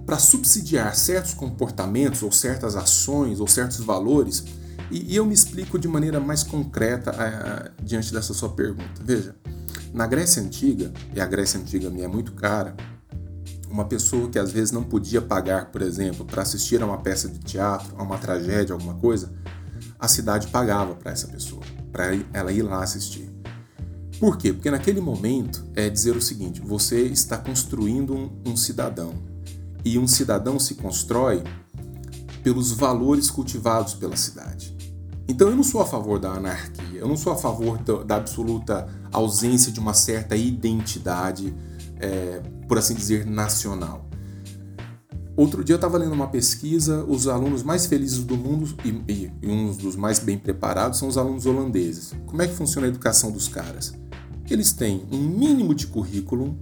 Speaker 2: para subsidiar certos comportamentos ou certas ações ou certos valores, e, e eu me explico de maneira mais concreta uh, diante dessa sua pergunta. Veja, na Grécia Antiga, e a Grécia Antiga me é muito cara, uma pessoa que às vezes não podia pagar, por exemplo, para assistir a uma peça de teatro, a uma tragédia, alguma coisa, a cidade pagava para essa pessoa, para ela ir lá assistir. Por quê? Porque naquele momento é dizer o seguinte: você está construindo um, um cidadão. E um cidadão se constrói pelos valores cultivados pela cidade. Então eu não sou a favor da anarquia, eu não sou a favor da, absoluta ausência de uma certa identidade, é, por assim dizer, nacional. Outro dia eu estava lendo uma pesquisa, os alunos mais felizes do mundo e, e, e um dos mais bem preparados são os alunos holandeses. Como é que funciona a educação dos caras? Eles têm um mínimo de currículo,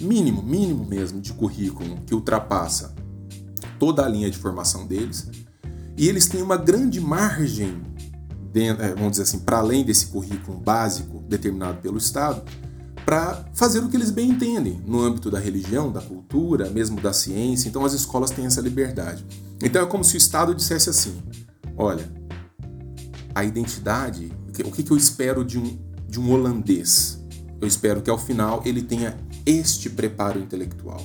Speaker 2: mínimo, mínimo mesmo de currículo, que ultrapassa toda a linha de formação deles, e eles têm uma grande margem dentro, é, vamos dizer assim, para além desse currículo básico determinado pelo Estado, para fazer o que eles bem entendem no âmbito da religião, da cultura, mesmo da ciência. Então as escolas têm essa liberdade. Então é como se o Estado dissesse assim: olha, a identidade, o que, eu espero de um, de um holandês? Eu espero que ao final ele tenha este preparo intelectual.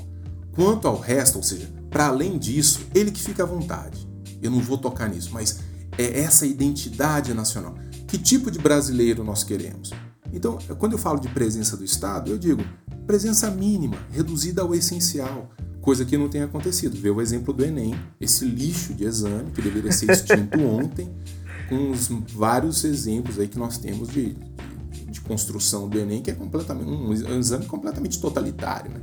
Speaker 2: Quanto ao resto, ou seja, para além disso, ele que fica à vontade. Eu não vou tocar nisso, mas é essa identidade nacional. Que tipo de brasileiro nós queremos? Então, quando eu falo de presença do Estado, eu digo presença mínima, reduzida ao essencial, coisa que não tem acontecido. Vê o exemplo do Enem, esse lixo de exame que deveria ser extinto ontem, com os vários exemplos aí que nós temos de, de, de construção do Enem, que é completamente um, um exame completamente totalitário, né?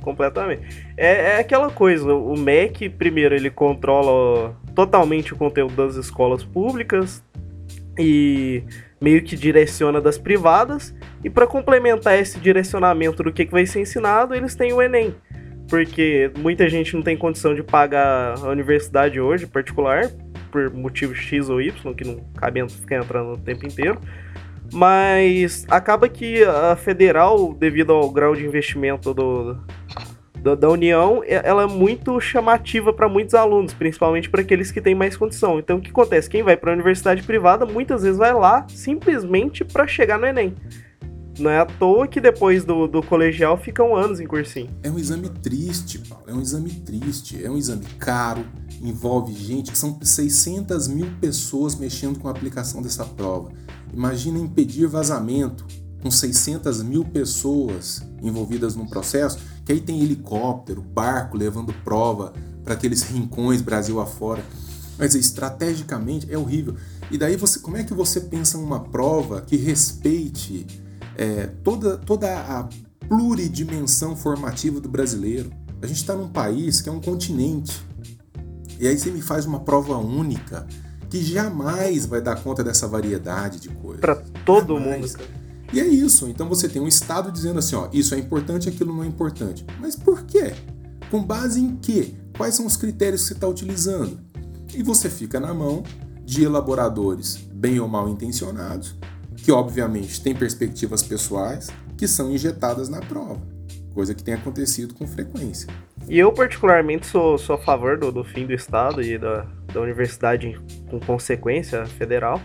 Speaker 1: Completamente. É, é, aquela coisa, o MEC, primeiro, ele controla totalmente o conteúdo das escolas públicas e meio que direciona das privadas. E para complementar esse direcionamento do que, que vai ser ensinado, eles têm o Enem. Porque muita gente não tem condição de pagar a universidade hoje, particular, por motivo X ou Y, que não cabe ficar entrando o tempo inteiro. Mas acaba que a federal, devido ao grau de investimento do, do da União, ela é muito chamativa para muitos alunos, principalmente para aqueles que têm mais condição. Então o que acontece? Quem vai para a universidade privada muitas vezes vai lá simplesmente para chegar no Enem. Não é à toa que depois do, do colegial ficam anos em cursinho.
Speaker 2: É um exame triste, Paulo. É um exame triste. É um exame caro. envolve gente, são 600 mil pessoas mexendo com a aplicação dessa prova. Imagina impedir vazamento com 600 mil pessoas envolvidas no processo, que aí tem helicóptero, barco levando prova para aqueles rincões Brasil afora. Mas estrategicamente é horrível. E daí você, como é que você pensa numa prova que respeite é, toda, toda a pluridimensão formativa do brasileiro? A gente está num país que é um continente. E aí você me faz uma prova única que jamais vai dar conta dessa variedade de coisas.
Speaker 1: Para todo jamais. mundo.
Speaker 2: E é isso. Então você tem um Estado dizendo assim, ó, isso é importante, aquilo não é importante. Mas por quê? Com base em quê? Quais são os critérios que você está utilizando? E você fica na mão de elaboradores bem ou mal intencionados, que obviamente têm perspectivas pessoais, que são injetadas na prova, coisa que tem acontecido com frequência.
Speaker 1: E eu, particularmente, sou, sou a favor do, do fim do Estado e da, da universidade com consequência federal,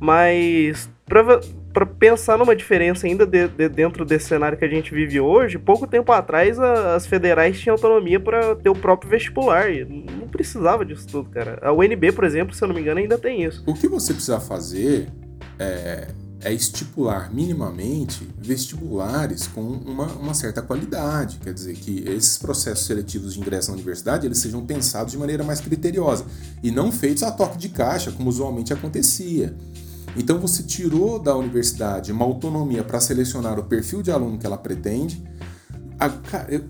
Speaker 1: mas para pensar numa diferença ainda de, de, dentro desse cenário que a gente vive hoje, pouco tempo atrás a, as federais tinham autonomia para ter o próprio vestibular. E não precisava disso tudo, cara. A UNB, por exemplo, se eu não me engano, ainda tem isso.
Speaker 2: O que você precisa fazer é, é estipular minimamente vestibulares com uma, uma, certa qualidade. Quer dizer, que esses processos seletivos de ingresso na universidade eles sejam pensados de maneira mais criteriosa e não feitos a toque de caixa, como usualmente acontecia. Então você tirou da universidade uma autonomia para selecionar o perfil de aluno que ela pretende.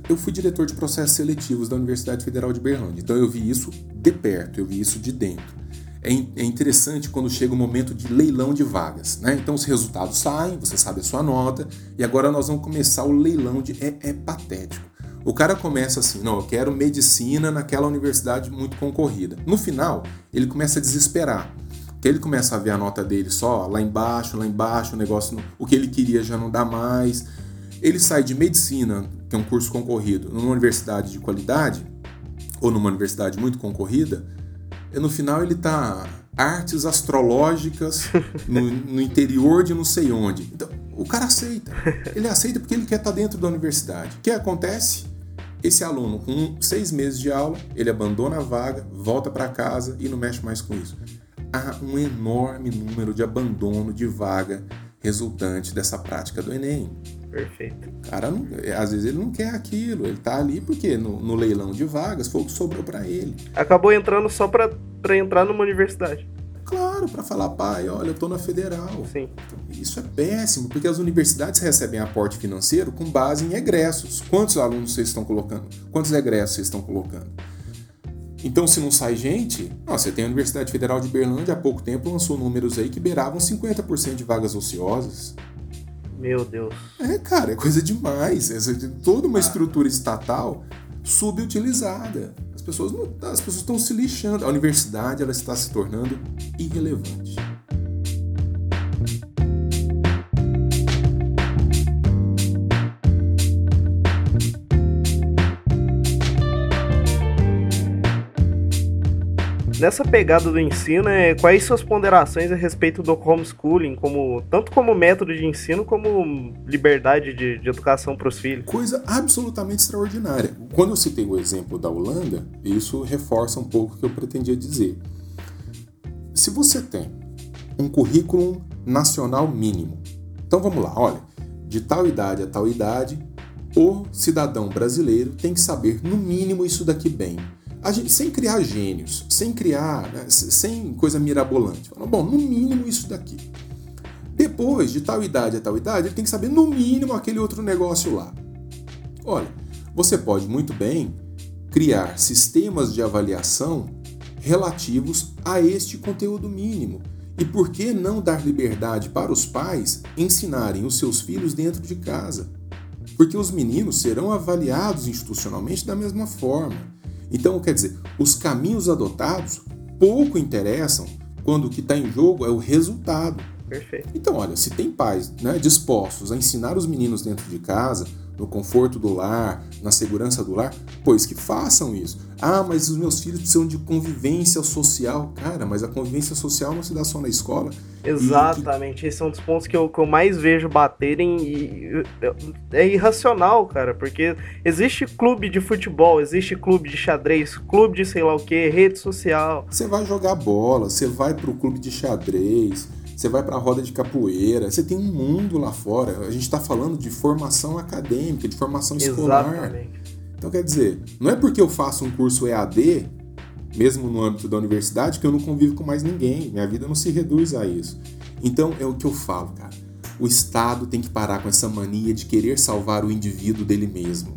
Speaker 2: Eu fui diretor de processos seletivos da Universidade Federal de Berlândia, então eu vi isso de perto, eu vi isso de dentro. É, é interessante quando chega o momento de leilão de vagas, né? Então os resultados saem, você sabe a sua nota, e agora nós vamos começar o leilão de. É, é patético. O cara começa assim, não, eu quero medicina naquela universidade muito concorrida. No final, ele começa a desesperar que ele começa a ver a nota dele só lá embaixo, lá embaixo, o negócio, o que ele queria já não dá mais. Ele sai de medicina, que é um curso concorrido, numa universidade de qualidade, ou numa universidade muito concorrida, no final ele tá artes astrológicas no, no interior de não sei onde. Então, o cara aceita. Ele aceita porque ele quer estar tá dentro da universidade. O que acontece? Esse aluno, com seis meses de aula, ele abandona a vaga, volta para casa e não mexe mais com isso há um enorme número de abandono de vaga resultante dessa prática do Enem.
Speaker 1: Perfeito.
Speaker 2: O cara, não, às vezes, ele não quer aquilo, ele tá ali porque no, no leilão de vagas foi o que sobrou para ele.
Speaker 1: Acabou entrando só para entrar numa universidade.
Speaker 2: Claro, para falar, pai, olha, eu tô na federal.
Speaker 1: Sim.
Speaker 2: Isso é péssimo, porque as universidades recebem aporte financeiro com base em egressos. Quantos alunos vocês estão colocando? Quantos egressos vocês estão colocando? Então, se não sai gente, ó, você tem a Universidade Federal de Berlândia há pouco tempo lançou números aí que beiravam 50% de vagas ociosas.
Speaker 1: Meu Deus.
Speaker 2: É, cara, é coisa demais. É toda uma ah. estrutura estatal subutilizada. As pessoas não, as pessoas estão se lixando. A universidade ela está se tornando irrelevante.
Speaker 1: Nessa pegada do ensino, é, quais suas ponderações a respeito do homeschooling, como, tanto como método de ensino, como liberdade de, de educação para os filhos?
Speaker 2: Coisa absolutamente extraordinária. Quando eu citei o exemplo da Holanda, isso reforça um pouco o que eu pretendia dizer. Se você tem um currículo nacional mínimo, então vamos lá, olha, de tal idade a tal idade, o cidadão brasileiro tem que saber no mínimo isso daqui bem gente, sem criar gênios, sem criar, né, sem coisa mirabolante. bom, no mínimo isso daqui. Depois, de tal idade a tal idade, ele tem que saber no mínimo aquele outro negócio lá. Olha, você pode muito bem criar sistemas de avaliação relativos a este conteúdo mínimo. E por que não dar liberdade para os pais ensinarem os seus filhos dentro de casa? Porque os meninos serão avaliados institucionalmente da mesma forma. Então, quer dizer, os caminhos adotados pouco interessam quando o que está em jogo é o resultado.
Speaker 1: Perfeito.
Speaker 2: Então, olha, se tem pais né, dispostos a ensinar os meninos dentro de casa, no conforto do lar, na segurança do lar, pois que façam isso. Ah, mas os meus filhos precisam de convivência social. Cara, mas a convivência social não se dá só na escola.
Speaker 1: Exatamente, e, esse é um dos pontos que eu, que eu mais vejo baterem e é irracional, cara, porque existe clube de futebol, existe clube de xadrez, clube de sei lá o que, rede social.
Speaker 2: Você vai jogar bola, você vai pro clube de xadrez, você vai para a roda de capoeira, você tem um mundo lá fora. A gente está falando de formação acadêmica, de formação escolar. Exatamente. Então, quer dizer, não é porque eu faço um curso EAD, mesmo no âmbito da universidade, que eu não convivo com mais ninguém. Minha vida não se reduz a isso. Então, é o que eu falo, cara. O Estado tem que parar com essa mania de querer salvar o indivíduo dele mesmo.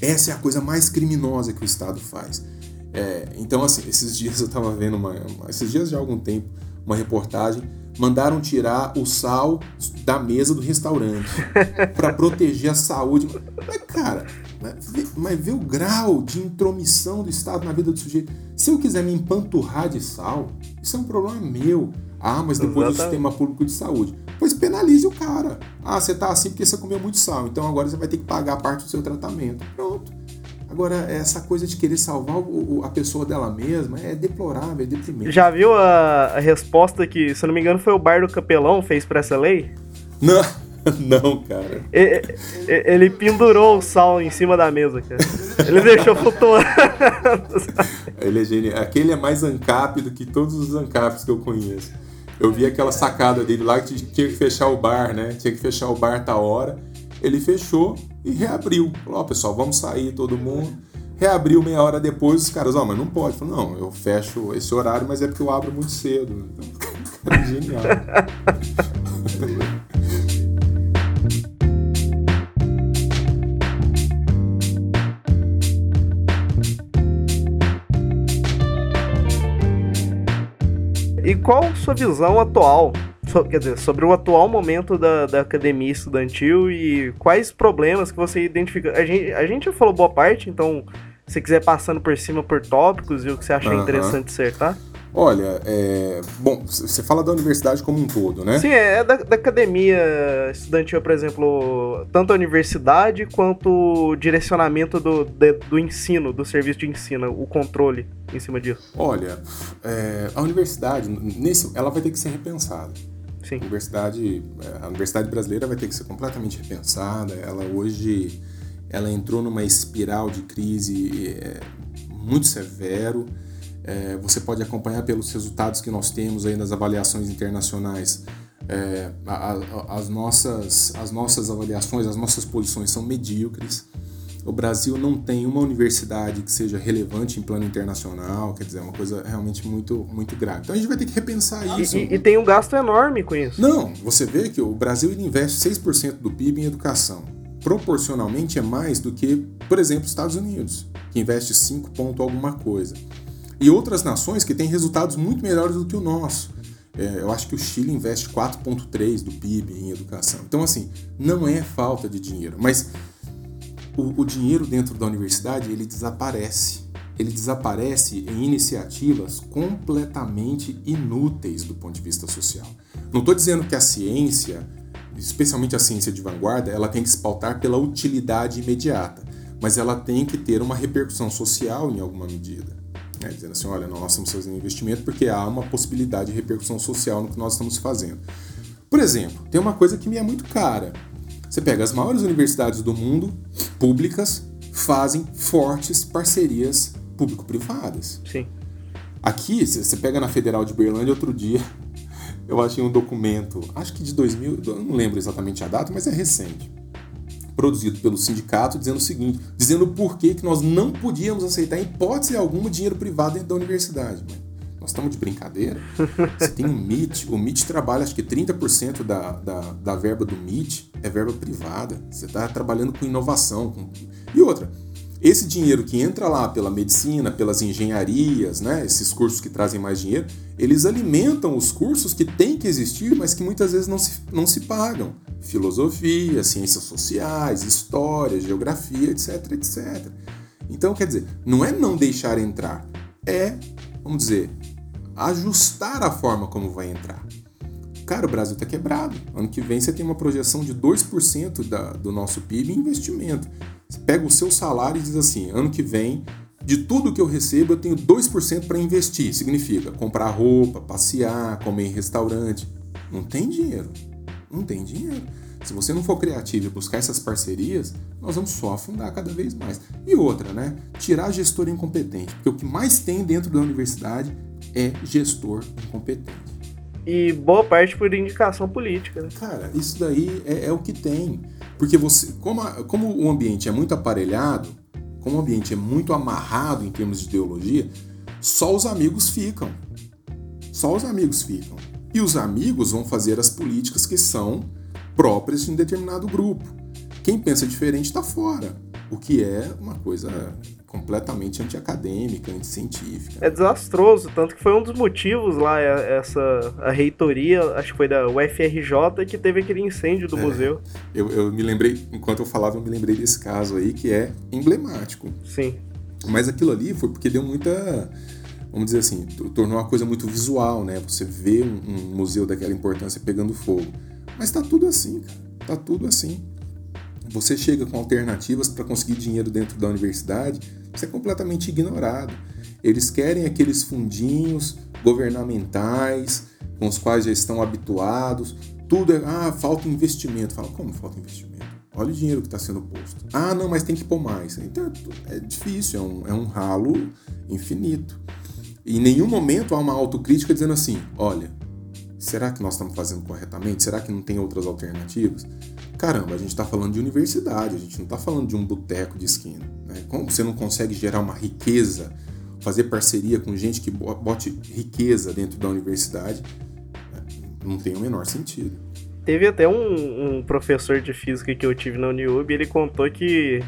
Speaker 2: Essa é a coisa mais criminosa que o Estado faz. É, então, assim, esses dias eu estava vendo uma, Esses dias de algum tempo, uma reportagem mandaram tirar o sal da mesa do restaurante para proteger a saúde. Mas, cara, mas vê o grau de intromissão do Estado na vida do sujeito. Se eu quiser me empanturrar de sal, isso é um problema meu. Ah, mas depois do sistema público de saúde. Pois penalize o cara. Ah, você tá assim porque você comeu muito sal, então agora você vai ter que pagar parte do seu tratamento. Pronto. Agora, essa coisa de querer salvar o, a pessoa dela mesma é deplorável, é deprimente.
Speaker 1: Já viu a, a resposta que, se eu não me engano, foi o Bar do Capelão fez para essa lei?
Speaker 2: Não, não, cara.
Speaker 1: Ele, ele, pendurou o sal em cima da mesa, cara. Ele deixou flutuando.
Speaker 2: Ele é genial. Aquele é mais ANCAP do que todos os ANCAPs que eu conheço. Eu vi aquela sacada dele lá que tinha que fechar o bar, né? Tinha que fechar o bar tá hora. Ele fechou e reabriu. Falou, ó, oh, pessoal, vamos sair todo mundo. Reabriu meia hora depois, os caras, ó, oh, mas não pode. Falou, não, eu fecho esse horário, mas é porque eu abro muito cedo. Cara, genial.
Speaker 1: E qual sua visão atual quer dizer, sobre o atual momento da, da academia estudantil e quais problemas que você identifica. A gente, a gente já falou boa parte, então se quiser passando por cima por tópicos e o que você acha interessante acertar.
Speaker 2: Olha, é... bom, você fala da universidade como um todo, né?
Speaker 1: Sim, é da, da, academia estudantil, por exemplo, tanto a universidade quanto o direcionamento do, de, do ensino, do serviço de ensino, o controle em cima disso.
Speaker 2: Olha, é, a universidade, nesse, ela vai ter que ser repensada.
Speaker 1: Sim. A
Speaker 2: universidade, é, a universidade brasileira vai ter que ser completamente repensada. Ela hoje ela entrou numa espiral de crise é, muito severo. É, você pode acompanhar pelos resultados que nós temos aí nas avaliações internacionais. As, nossas, as nossas avaliações, as nossas posições são medíocres o Brasil não tem uma universidade que seja relevante em plano internacional, quer dizer, é uma coisa realmente muito, muito grave. Então a gente vai ter que repensar isso.
Speaker 1: E, e tem um gasto enorme com isso.
Speaker 2: Não, você vê que o Brasil investe 6% do PIB em educação. Proporcionalmente é mais do que, por exemplo, os Estados Unidos, que investe 5 ponto alguma coisa. E outras nações que têm resultados muito melhores do que o nosso. É, eu acho que o Chile investe 4,3% do PIB em educação. Então, assim, não é falta de dinheiro. Mas o, o dinheiro dentro da universidade ele desaparece. Ele desaparece em iniciativas completamente inúteis do ponto de vista social. Não estou dizendo que a ciência, especialmente a ciência de vanguarda, ela tem que se pautar pela utilidade imediata, mas ela tem que ter uma repercussão social em alguma medida. Né? Dizendo assim, olha, nós estamos fazendo investimento porque há uma possibilidade de repercussão social no que nós estamos fazendo. Por exemplo, tem uma coisa que me é muito cara, você pega as maiores universidades do mundo, públicas, fazem fortes parcerias público-privadas.
Speaker 1: Sim.
Speaker 2: Aqui, você pega na Federal de Berlândia outro dia, eu achei um documento, acho que de 2000, eu não lembro exatamente a data, mas é recente, produzido pelo sindicato, dizendo o seguinte, dizendo por que, que nós não podíamos aceitar em hipótese alguma dinheiro privado dentro da universidade. Nós estamos de brincadeira. Você tem o MIT, o MIT trabalha, acho que 30% da, da, da verba do MIT é verba privada. Você está trabalhando com inovação. Com... E outra, esse dinheiro que entra lá pela medicina, pelas engenharias, né, esses cursos que trazem mais dinheiro, eles alimentam os cursos que têm que existir, mas que muitas vezes não se, não se pagam. Filosofia, ciências sociais, história, geografia, etc, etc. Então, quer dizer, não é não deixar entrar, é, vamos dizer, ajustar a forma como vai entrar. Cara, o Brasil está quebrado. Ano que vem você tem uma projeção de 2% da, do nosso PIB em investimento. Você pega o seu salário e diz assim: ano que vem, de tudo que eu recebo, eu tenho 2% para investir. Significa comprar roupa, passear, comer em restaurante. Não tem dinheiro. Não tem dinheiro. Se você não for criativo e buscar essas parcerias, nós vamos só afundar cada vez mais. E outra, né? Tirar gestor incompetente. Porque o que mais tem dentro da universidade é gestor incompetente.
Speaker 1: E boa parte por indicação política, né?
Speaker 2: Cara, isso daí é, é o que tem. Porque você, como, a, como o ambiente é muito aparelhado, como o ambiente é muito amarrado em termos de ideologia, só os amigos ficam. Só os amigos ficam. E os amigos vão fazer as políticas que são próprias de um determinado grupo. Quem pensa diferente está fora, o que é uma coisa completamente antiacadêmica, anticientífica.
Speaker 1: É desastroso, tanto que foi um dos motivos lá, é, essa a reitoria, acho que foi da UFRJ, que teve aquele incêndio do é, museu.
Speaker 2: Eu, eu me lembrei, enquanto eu falava, eu me lembrei desse caso aí, que é emblemático.
Speaker 1: Sim.
Speaker 2: Mas aquilo ali foi porque deu muita vamos dizer assim, tornou uma coisa muito visual, né? Você vê um, um museu daquela importância pegando fogo. Mas tá tudo assim, cara. Tá tudo assim. Você chega com alternativas para conseguir dinheiro dentro da universidade, isso é completamente ignorado. Eles querem aqueles fundinhos governamentais com os quais já estão habituados. Tudo é, ah, falta investimento. Fala, como falta investimento? Olha o dinheiro que está sendo posto. Ah, não, mas tem que pôr mais. Então é difícil, é um, é um ralo infinito. Em nenhum momento há uma autocrítica dizendo assim: olha, será que nós estamos fazendo corretamente? Será que não tem outras alternativas? Caramba, a gente está falando de universidade, a gente não está falando de um boteco de esquina. Né? Como você não consegue gerar uma riqueza, fazer parceria com gente que bote riqueza dentro da universidade, né? não tem o menor sentido.
Speaker 1: Teve até um, um, professor de física que eu tive na Uniub, ele contou que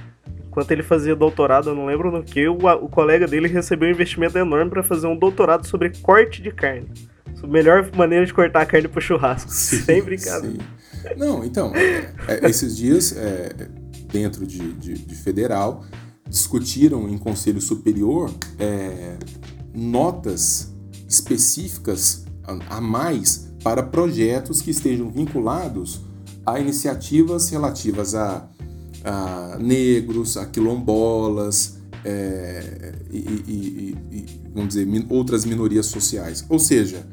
Speaker 1: Enquanto ele fazia doutorado, eu não lembro no que, o, o colega dele recebeu um investimento enorme para fazer um doutorado sobre corte de carne. Melhor maneira de cortar a carne pro churrasco. Sim, Sem brincadeira.
Speaker 2: Sim. Não, então, é, é, esses dias, é, dentro de, de, de, federal, discutiram em conselho superior é, notas específicas a, a mais para projetos que estejam vinculados a iniciativas relativas a a negros, a quilombolas é, e, e, e, vamos dizer, outras minorias sociais. Ou seja,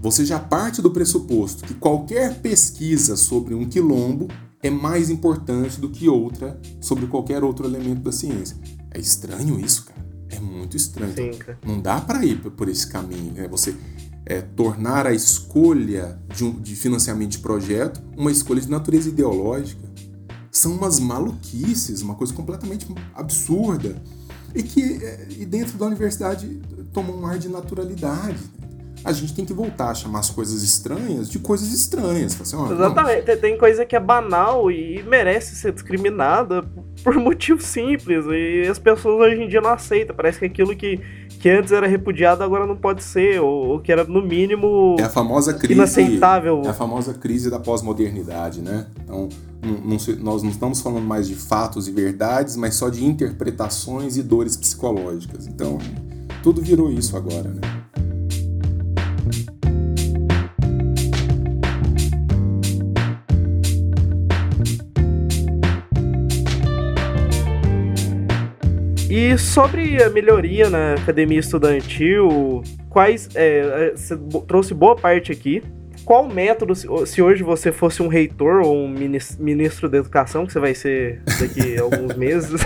Speaker 2: você já parte do pressuposto que qualquer pesquisa sobre um quilombo é mais importante do que outra sobre qualquer outro elemento da ciência. É estranho isso, cara. É muito estranho. Sim, Não dá para ir por esse caminho. Né? Você é, tornar a escolha de, um, de financiamento de projeto uma escolha de natureza ideológica são umas maluquices, uma coisa completamente absurda. E que é, e dentro da universidade toma um ar de naturalidade. A gente tem que voltar a chamar as coisas estranhas de coisas estranhas. Assim, oh,
Speaker 1: Exatamente. Não. Tem coisa que é banal e merece ser discriminada por motivo simples. E as pessoas hoje em dia não aceitam. Parece que aquilo que, que antes era repudiado agora não pode ser. Ou, ou que era, no mínimo,
Speaker 2: é a famosa crise,
Speaker 1: inaceitável.
Speaker 2: É a famosa crise da pós-modernidade, né? Então, não, não, nós não estamos falando mais de fatos e verdades, mas só de interpretações e dores psicológicas. Então, tudo virou isso agora, né?
Speaker 1: E sobre a melhoria na academia estudantil, quais. É, você trouxe boa parte aqui qual método, se hoje você fosse um reitor ou um ministro da educação, que você vai ser daqui a alguns meses,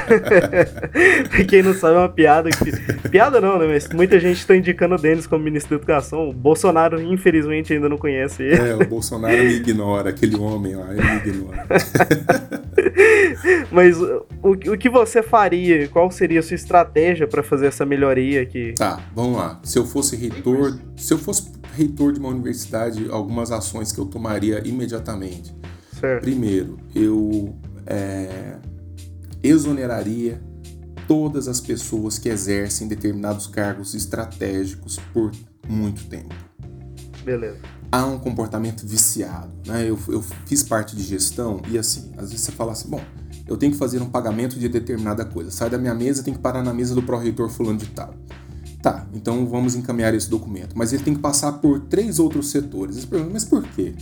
Speaker 1: quem não sabe, é uma piada que... Piada não, né? Mas muita gente está indicando o Denis como ministro da educação. O Bolsonaro, infelizmente, ainda não conhece ele.
Speaker 2: É, o Bolsonaro me ignora, aquele homem lá, ele me ignora.
Speaker 1: Mas o, o que você faria? Qual seria a sua estratégia para fazer essa melhoria aqui?
Speaker 2: Tá, vamos lá. Se eu fosse reitor, se eu fosse reitor de uma universidade, algumas ações que eu tomaria imediatamente.
Speaker 1: Certo.
Speaker 2: Primeiro, eu é, exoneraria todas as pessoas que exercem determinados cargos estratégicos por muito tempo.
Speaker 1: Beleza.
Speaker 2: Há um comportamento viciado. Né? Eu, eu fiz parte de gestão e assim, às vezes você fala assim, bom, eu tenho que fazer um pagamento de determinada coisa. Sai da minha mesa, tem que parar na mesa do pró-reitor fulano de tal. Tá, então vamos encaminhar esse documento. Mas ele tem que passar por três outros setores. Mas por quê?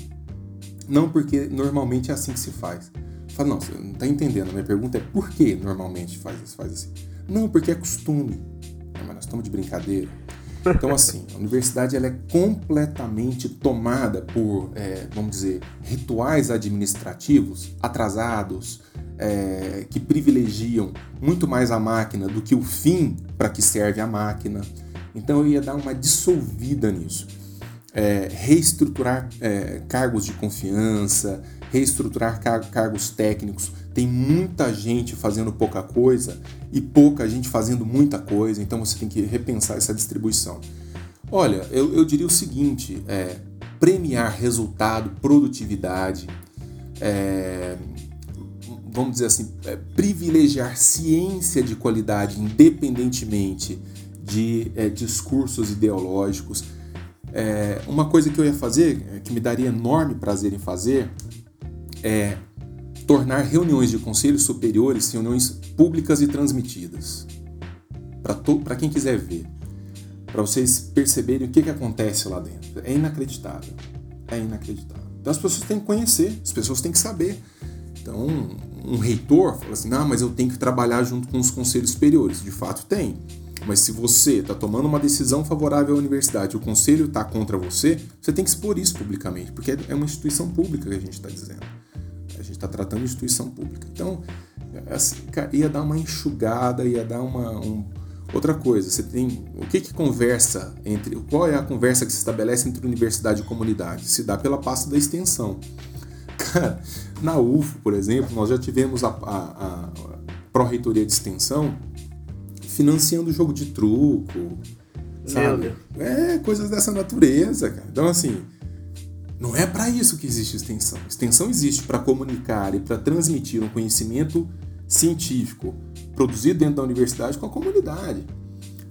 Speaker 2: Não porque normalmente é assim que se faz. Fala, não, você não está entendendo. A minha pergunta é por que normalmente faz, faz assim? Não, porque é costume. mas nós estamos de brincadeira. Então, assim, a universidade ela é completamente tomada por, é, vamos dizer, rituais administrativos atrasados, é, que privilegiam muito mais a máquina do que o fim para que serve a máquina. Então, eu ia dar uma dissolvida nisso. É, reestruturar é, cargos de confiança, reestruturar car cargos técnicos. Tem muita gente fazendo pouca coisa e pouca gente fazendo muita coisa, então você tem que repensar essa distribuição. Olha, eu, eu diria o seguinte: é, premiar resultado, produtividade, é, vamos dizer assim, é, privilegiar ciência de qualidade independentemente de é, discursos ideológicos. É, uma coisa que eu ia fazer, é, que me daria enorme prazer em fazer, é tornar reuniões de conselhos superiores reuniões públicas e transmitidas. Para quem quiser ver. Para vocês perceberem o que, que acontece lá dentro. É inacreditável. É inacreditável. Então as pessoas têm que conhecer, as pessoas têm que saber. Então, um reitor fala assim: não, mas eu tenho que trabalhar junto com os conselhos superiores. De fato, tem. Mas se você está tomando uma decisão favorável à universidade e o conselho está contra você, você tem que expor isso publicamente, porque é uma instituição pública que a gente está dizendo. A gente está tratando de instituição pública. Então, assim, ia dar uma enxugada, ia dar uma. Um... Outra coisa, você tem. O que, que conversa entre. Qual é a conversa que se estabelece entre universidade e comunidade? Se dá pela pasta da extensão. Cara, na UFO, por exemplo, nós já tivemos a, a, a pró-reitoria de extensão financiando jogo de truco, sabe? É, coisas dessa natureza, cara. Então, assim, não é para isso que existe extensão. Extensão existe para comunicar e para transmitir um conhecimento científico produzido dentro da universidade com a comunidade.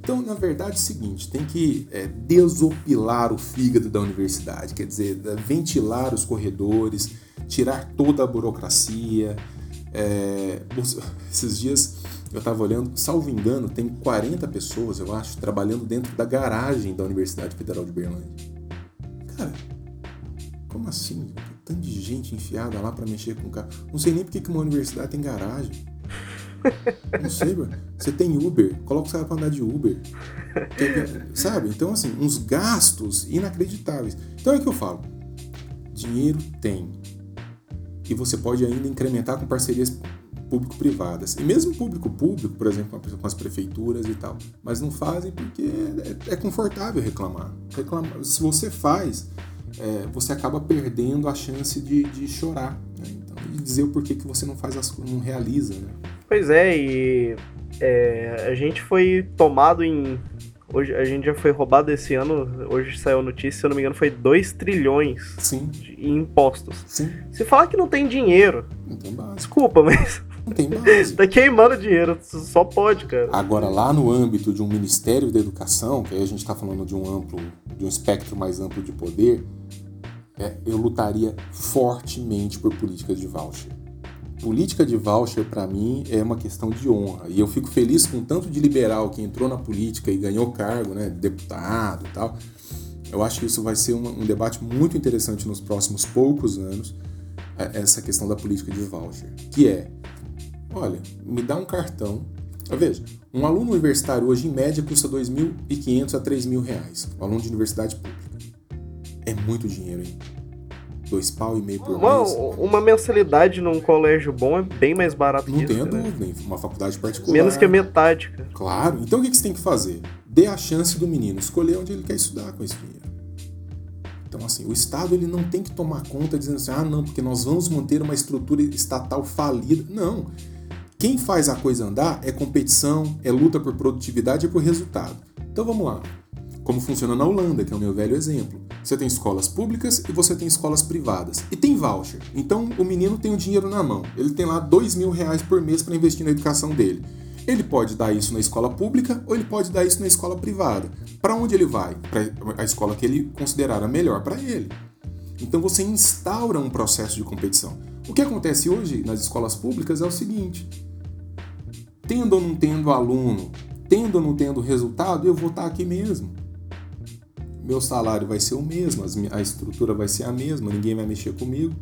Speaker 2: Então, na verdade, é o seguinte: tem que é, desopilar o fígado da universidade, quer dizer, ventilar os corredores, tirar toda a burocracia. É, esses dias eu estava olhando, salvo engano, tem 40 pessoas, eu acho, trabalhando dentro da garagem da Universidade Federal de Berlândia. Cara, como assim? Tem tanta gente enfiada lá para mexer com o carro. Não sei nem porque que uma universidade tem garagem. Não sei, mano. Você tem Uber, coloca os caras pra andar de Uber. Sabe? Então, assim, uns gastos inacreditáveis. Então é o que eu falo. Dinheiro tem. E você pode ainda incrementar com parcerias público-privadas. E mesmo público-público, por exemplo, com as prefeituras e tal. Mas não fazem porque é, é confortável reclamar. reclamar. Se você faz, é, você acaba perdendo a chance de, de chorar. Né? Então, e dizer o porquê que você não faz as não realiza. Né?
Speaker 1: Pois é, e é, a gente foi tomado em. Hoje a gente já foi roubado esse ano, hoje saiu a notícia, se eu não me engano, foi 2 trilhões
Speaker 2: Sim.
Speaker 1: em impostos.
Speaker 2: Sim.
Speaker 1: Se falar que não tem dinheiro.
Speaker 2: Não tem base.
Speaker 1: Desculpa, mas.
Speaker 2: Não tem base.
Speaker 1: tá queimando dinheiro, só pode, cara.
Speaker 2: Agora, lá no âmbito de um Ministério da Educação, que aí a gente está falando de um amplo, de um espectro mais amplo de poder, é, eu lutaria fortemente por políticas de voucher. Política de voucher, para mim, é uma questão de honra. E eu fico feliz com tanto de liberal que entrou na política e ganhou cargo, né, deputado e tal. Eu acho que isso vai ser um, um debate muito interessante nos próximos poucos anos, é, essa questão da política de voucher. Que é, olha, me dá um cartão. Veja, um aluno universitário hoje, em média, custa R$ 2.500 a 3.000 reais. Um aluno de universidade pública. É muito dinheiro, hein? Dois pau e meio por
Speaker 1: uma,
Speaker 2: mês.
Speaker 1: Uma mensalidade num colégio bom é bem mais barato
Speaker 2: Não
Speaker 1: que
Speaker 2: tenha
Speaker 1: isso, né?
Speaker 2: dúvida, hein? uma faculdade particular.
Speaker 1: Menos que a metade, cara.
Speaker 2: Claro. Então o que que você tem que fazer? Dê a chance do menino escolher onde ele quer estudar com esse dinheiro. Então, assim, o Estado ele não tem que tomar conta dizendo assim, ah, não, porque nós vamos manter uma estrutura estatal falida. Não. Quem faz a coisa andar é competição, é luta por produtividade e por resultado. Então vamos lá. Como funciona na Holanda, que é o meu velho exemplo. Você tem escolas públicas e você tem escolas privadas. E tem voucher. Então o menino tem o dinheiro na mão. Ele tem lá dois mil reais por mês para investir na educação dele. Ele pode dar isso na escola pública ou ele pode dar isso na escola privada. Para onde ele vai? Para a escola que ele considerar a melhor para ele. Então você instaura um processo de competição. O que acontece hoje nas escolas públicas é o seguinte: tendo ou não tendo aluno, tendo ou não tendo resultado, eu vou estar aqui mesmo. Meu salário vai ser o mesmo, a estrutura vai ser a mesma, ninguém vai mexer comigo.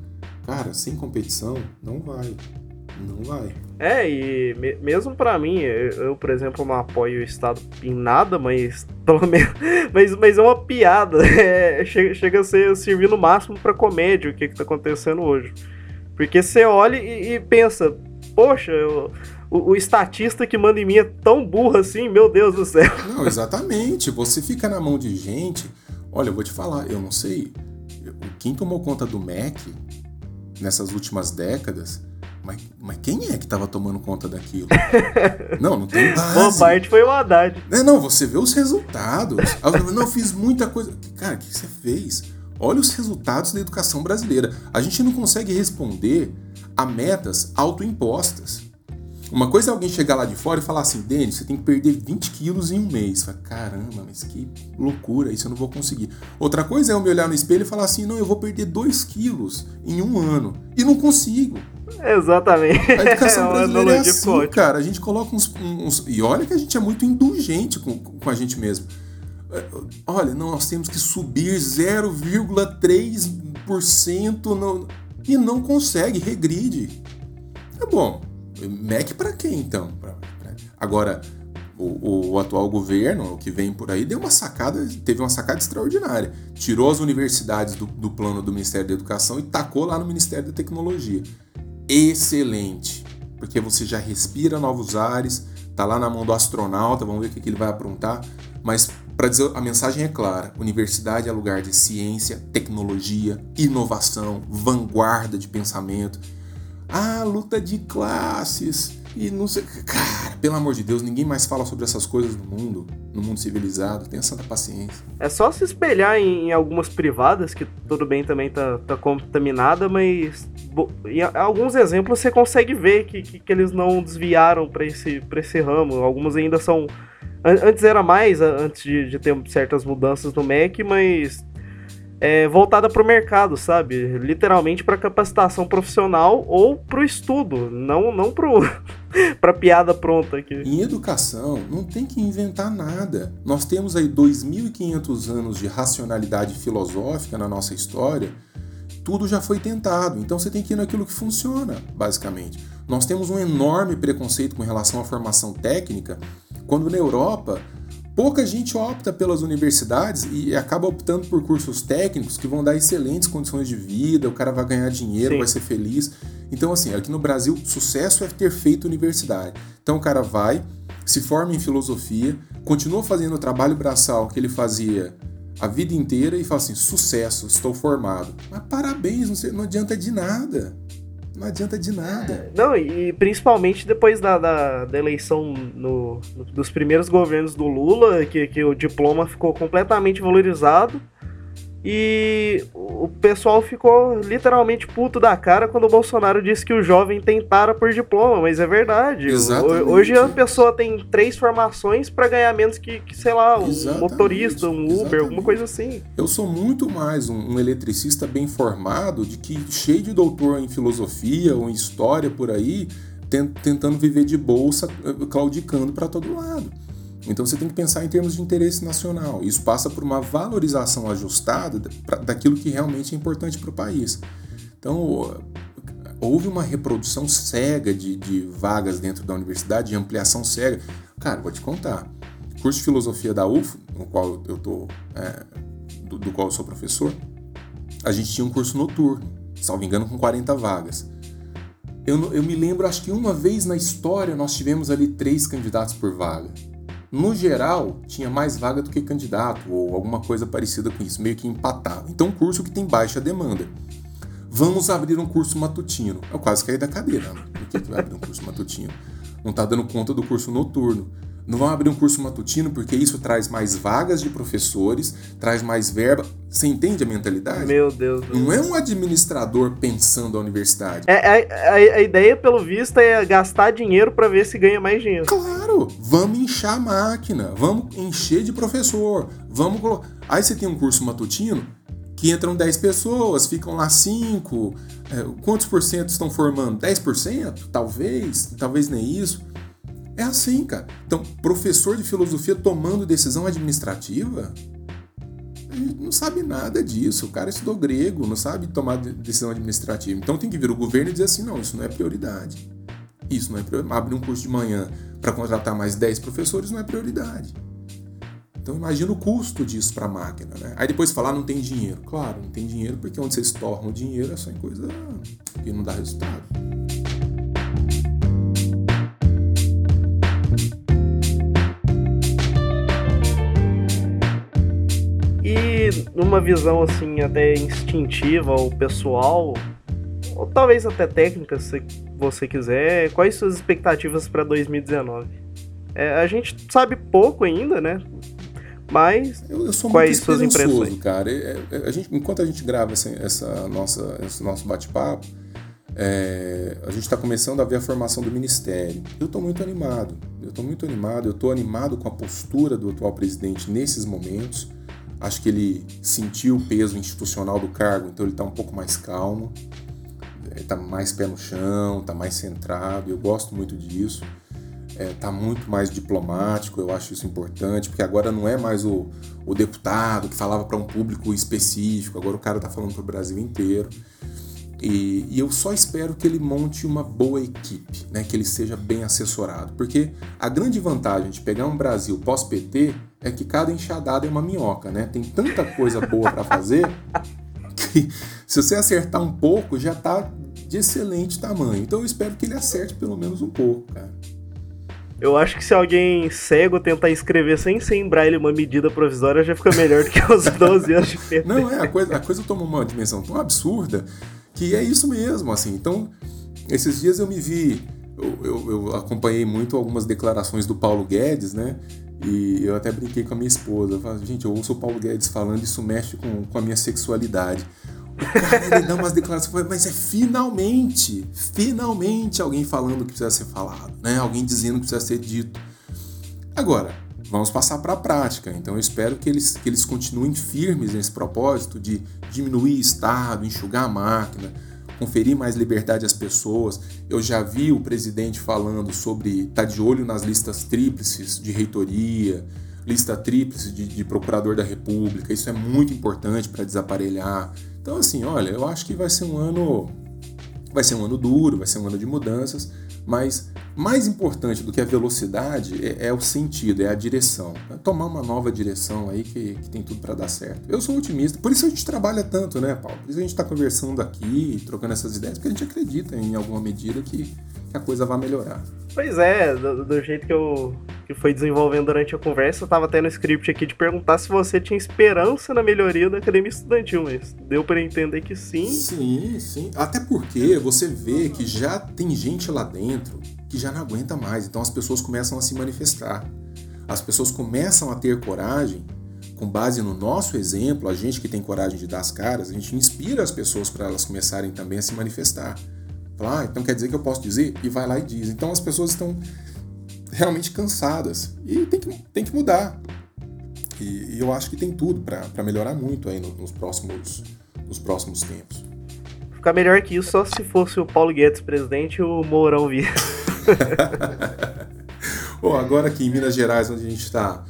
Speaker 2: Cara, sem competição, não vai. Não vai.
Speaker 1: É, e me, mesmo para mim, eu, por exemplo, não apoio o Estado em nada, mas pelo menos. Mas, mas é uma piada. É, chega, chega a ser servir no máximo pra comédia o que, que tá acontecendo hoje. Porque você olha e, e pensa, poxa, eu, o, o, estatista que manda em mim é tão burro assim, meu Deus do céu.
Speaker 2: Não, exatamente. Você fica na mão de gente. Olha, eu vou te falar, eu não sei. Quem tomou conta do MEC nessas últimas décadas mas, mas quem é que estava tomando conta daquilo? não, não tem base.
Speaker 1: Boa parte foi o Haddad.
Speaker 2: É, não, você vê os resultados. não, fiz muita coisa. Cara, o que você fez? Olha os resultados da educação brasileira. A gente não consegue responder a metas autoimpostas. Uma coisa é alguém chegar lá de fora e falar assim, Denis, você tem que perder 20 quilos em um mês. Fala, Caramba, mas que loucura, isso eu não vou conseguir. Outra coisa é eu me olhar no espelho e falar assim, não, eu vou perder 2 quilos em um ano. E não consigo.
Speaker 1: Exatamente.
Speaker 2: A educação é brasileira é assim, cara. A gente coloca uns, uns, E olha que a gente é muito indulgente com, com a gente mesmo. É, olha, não, nós temos que subir 0,3% no... e não consegue, regride. É bom. MEC para quem então? Pra, pra... Agora, o, o, atual governo, o que vem por aí, deu uma sacada, teve uma sacada extraordinária. Tirou as universidades do, do plano do Ministério da Educação e tacou lá no Ministério da Tecnologia excelente, porque você já respira novos ares, tá lá na mão do astronauta, vamos ver o que, que ele vai aprontar, mas para dizer a mensagem é clara: universidade é lugar de ciência, tecnologia, inovação, vanguarda de pensamento. Ah, luta de classes e não sei, cara, pelo amor de Deus, ninguém mais fala sobre essas coisas no mundo, no mundo civilizado. Tenha santa paciência.
Speaker 1: É só se espelhar em, algumas privadas que tudo bem também tá, tá contaminada, mas em alguns exemplos você consegue ver que, que, que eles não desviaram para esse, pra esse ramo. Alguns ainda são. Antes era mais, antes de, de ter certas mudanças no MEC, mas é, voltada para o mercado, sabe? Literalmente para capacitação profissional ou para o estudo, não não para piada pronta aqui.
Speaker 2: Em educação não tem que inventar nada. Nós temos aí 2.500 anos de racionalidade filosófica na nossa história tudo já foi tentado, então você tem que ir naquilo que funciona, basicamente. Nós temos um enorme preconceito com relação à formação técnica, quando na Europa pouca gente opta pelas universidades e acaba optando por cursos técnicos que vão dar excelentes condições de vida, o cara vai ganhar dinheiro, Sim. vai ser feliz. Então, assim, aqui no Brasil, sucesso é ter feito universidade. Então, o cara vai, se forma em filosofia, continua fazendo o trabalho braçal que ele fazia a vida inteira e fala assim: sucesso, estou formado. Mas parabéns, não, sei, não adianta de nada. Não adianta de nada. É,
Speaker 1: não, e principalmente depois da, da, da eleição no, no, dos primeiros governos do Lula, que, que o diploma ficou completamente valorizado. E o pessoal ficou literalmente puto da cara quando o Bolsonaro disse que o jovem tentara por diploma, mas é verdade.
Speaker 2: Exatamente.
Speaker 1: Hoje a pessoa tem três formações para ganhar menos que, que, sei lá, um Exatamente. motorista, um Uber, Exatamente. alguma coisa assim.
Speaker 2: Eu sou muito mais um, um eletricista bem formado de que cheio de doutor em filosofia ou em história por aí, tentando viver de bolsa, eh, claudicando para todo lado. Então você tem que pensar em termos de interesse nacional. Isso passa por uma valorização ajustada daquilo que realmente é importante para o país. Então, houve uma reprodução cega de, de, vagas dentro da universidade, de ampliação cega. Cara, vou te contar. Curso de filosofia da UF, no qual eu tô, é, do, do, qual eu sou professor, a gente tinha um curso noturno, salvo engano, com 40 vagas. Eu, eu me lembro, acho que uma vez na história nós tivemos ali três candidatos por vaga no geral, tinha mais vaga do que candidato, ou alguma coisa parecida com isso, meio que empatava. Então, curso que tem baixa demanda. Vamos abrir um curso matutino. Eu quase caí da cadeira. Né? Por que, que vai abrir um curso matutino? Não está dando conta do curso noturno. Não vão abrir um curso matutino porque isso traz mais vagas de professores, traz mais verba. Você entende a mentalidade?
Speaker 1: Meu Deus.
Speaker 2: Não é um administrador pensando a universidade.
Speaker 1: É, a, a, a ideia, pelo visto, é gastar dinheiro para ver se ganha mais dinheiro.
Speaker 2: Claro! Vamos inchar a máquina, vamos encher de professor, vamos. Aí você tem um curso matutino que entram 10 pessoas, ficam lá 5. É, quantos por cento estão formando? 10%? Talvez, talvez nem isso. É assim, cara. Então, professor de filosofia tomando decisão administrativa, não sabe nada disso. O cara estudou grego, não sabe tomar decisão administrativa. Então tem que vir o governo e dizer assim: não, isso não é prioridade. Isso não é prioridade. Abrir um curso de manhã para contratar mais 10 professores não é prioridade. Então imagina o custo disso para a máquina, né? Aí depois falar ah, não tem dinheiro. Claro, não tem dinheiro porque onde vocês tornam o dinheiro é só em coisa que não dá resultado.
Speaker 1: Numa visão assim até instintiva ou pessoal, ou talvez até técnica, se você quiser, quais suas expectativas para 2019? É, a gente sabe pouco ainda, né? Mas
Speaker 2: eu, eu sou
Speaker 1: quais
Speaker 2: muito
Speaker 1: suas impressões?
Speaker 2: cara. É, é, a gente, enquanto a gente grava essa, essa nossa, esse nosso bate-papo, é, a gente está começando a ver a formação do ministério. Eu estou muito animado. Eu estou muito animado. Eu estou animado com a postura do atual presidente nesses momentos. Acho que ele sentiu o peso institucional do cargo, então ele está um pouco mais calmo, está mais pé no chão, está mais centrado. Eu gosto muito disso está é, tá muito mais diplomático, eu acho isso importante, porque agora não é mais o, o deputado que falava para um público específico, agora o cara está falando para o Brasil inteiro. E, e, eu só espero que ele monte uma boa equipe, né, que ele seja bem assessorado, porque a grande vantagem de pegar um Brasil pós-PT é que cada enxadada é uma minhoca, né? Tem tanta coisa boa para fazer que se você acertar um pouco já está de excelente tamanho. Então eu espero que ele acerte pelo menos um pouco, cara.
Speaker 1: Eu acho que se alguém cego tentar escrever sem ser em braille uma medida provisória, já fica melhor do que os 12 anos de PT.
Speaker 2: Não, é, a coisa, a coisa toma uma dimensão tão absurda que é isso mesmo, assim. Então, esses dias eu me vi, eu, eu, eu acompanhei muito algumas declarações do Paulo Guedes, né? E eu até brinquei com a minha esposa. Eu falei, gente, eu ouço o Paulo Guedes falando, isso mexe com, com a minha sexualidade. O cara ele dá umas declarações, mas é finalmente, finalmente alguém falando que precisa ser falado, né? Alguém dizendo que precisa ser dito. Agora, vamos passar para a prática. Então eu espero que eles, que eles continuem firmes nesse propósito de diminuir Estado, enxugar a máquina, conferir mais liberdade às pessoas. Eu já vi o presidente falando sobre estar tá de olho nas listas tríplices de reitoria, lista tríplice de, de procurador da República. Isso é muito importante para desaparelhar então, assim, olha, eu acho que vai ser um ano. Vai ser um ano duro, vai ser um ano de mudanças, mas mais importante do que a velocidade é, é o sentido, é a direção. É tomar uma nova direção aí que, que tem tudo para dar certo. Eu sou otimista, por isso a gente trabalha tanto, né, Paulo? Por isso a gente está conversando aqui, trocando essas ideias, porque a gente acredita em alguma medida que, que a coisa vai melhorar.
Speaker 1: Pois é, do, do jeito que eu que foi desenvolvendo durante a conversa, eu tava até no script aqui de perguntar se você tinha esperança na melhoria da academia estudantil, mas deu para entender que sim.
Speaker 2: Sim, sim. Até porque você vê que já tem gente lá dentro que já não aguenta mais, então as pessoas começam a se manifestar. As pessoas começam a ter coragem, com base no nosso exemplo, a gente que tem coragem de dar as caras, a gente inspira as pessoas para elas começarem também a se manifestar. Ah, então quer dizer que eu posso dizer? E vai lá e diz. Então as pessoas estão realmente cansadas. E tem que, tem que mudar. E, e eu acho que tem tudo para melhorar muito aí nos, próximos, nos próximos tempos.
Speaker 1: Ficar melhor que isso só se fosse o Paulo Guedes presidente e o Mourão vir.
Speaker 2: Bom, agora aqui em Minas Gerais, onde a gente está,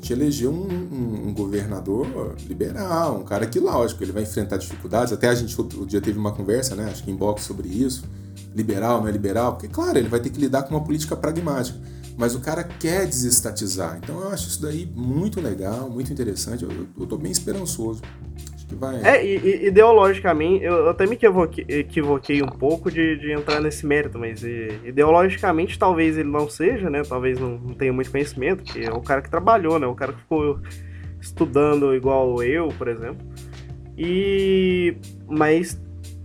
Speaker 2: gente elegeu um, um, um, governador liberal, um cara que, lógico, ele vai enfrentar dificuldades. Até a gente outro dia teve uma conversa, né? Acho que em box sobre isso liberal, não é liberal, porque, claro, ele vai ter que lidar com uma política pragmática. Mas o cara quer desestatizar. Então eu acho isso daí muito legal, muito interessante. Eu, eu tô bem esperançoso. Vai.
Speaker 1: É, e, ideologicamente, eu até me equivoquei, equivoquei um pouco de, de entrar nesse mérito, mas ideologicamente talvez ele não seja, né? Talvez não, não tenha muito conhecimento, porque é o cara que trabalhou, né? O cara que ficou estudando igual eu, por exemplo. E. Mas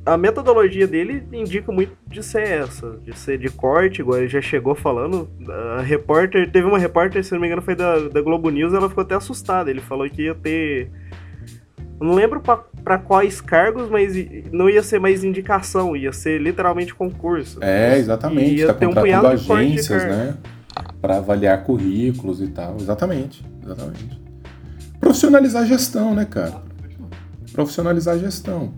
Speaker 1: a metodologia dele indica muito de ser essa, de ser de corte, igual ele já chegou falando. A repórter, teve uma repórter, se não me engano, foi da, da Globo News, ela ficou até assustada. Ele falou que ia ter. Eu não lembro para quais cargos, mas não ia ser mais indicação, ia ser literalmente concurso.
Speaker 2: É, exatamente. E ia tá ter um punhado agências, de né? Para avaliar currículos e tal. Exatamente, exatamente. Profissionalizar a gestão, né, cara? Profissionalizar a gestão.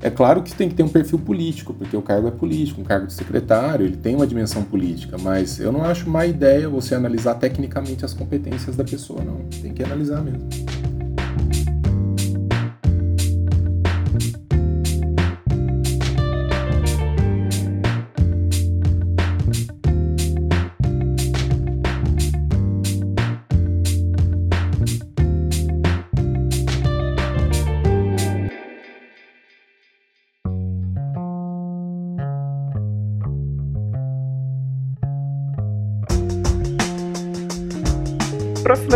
Speaker 2: É claro que tem que ter um perfil político, porque o cargo é político, um cargo de secretário, ele tem uma dimensão política, mas eu não acho má ideia você analisar tecnicamente as competências da pessoa, não. Tem que analisar mesmo.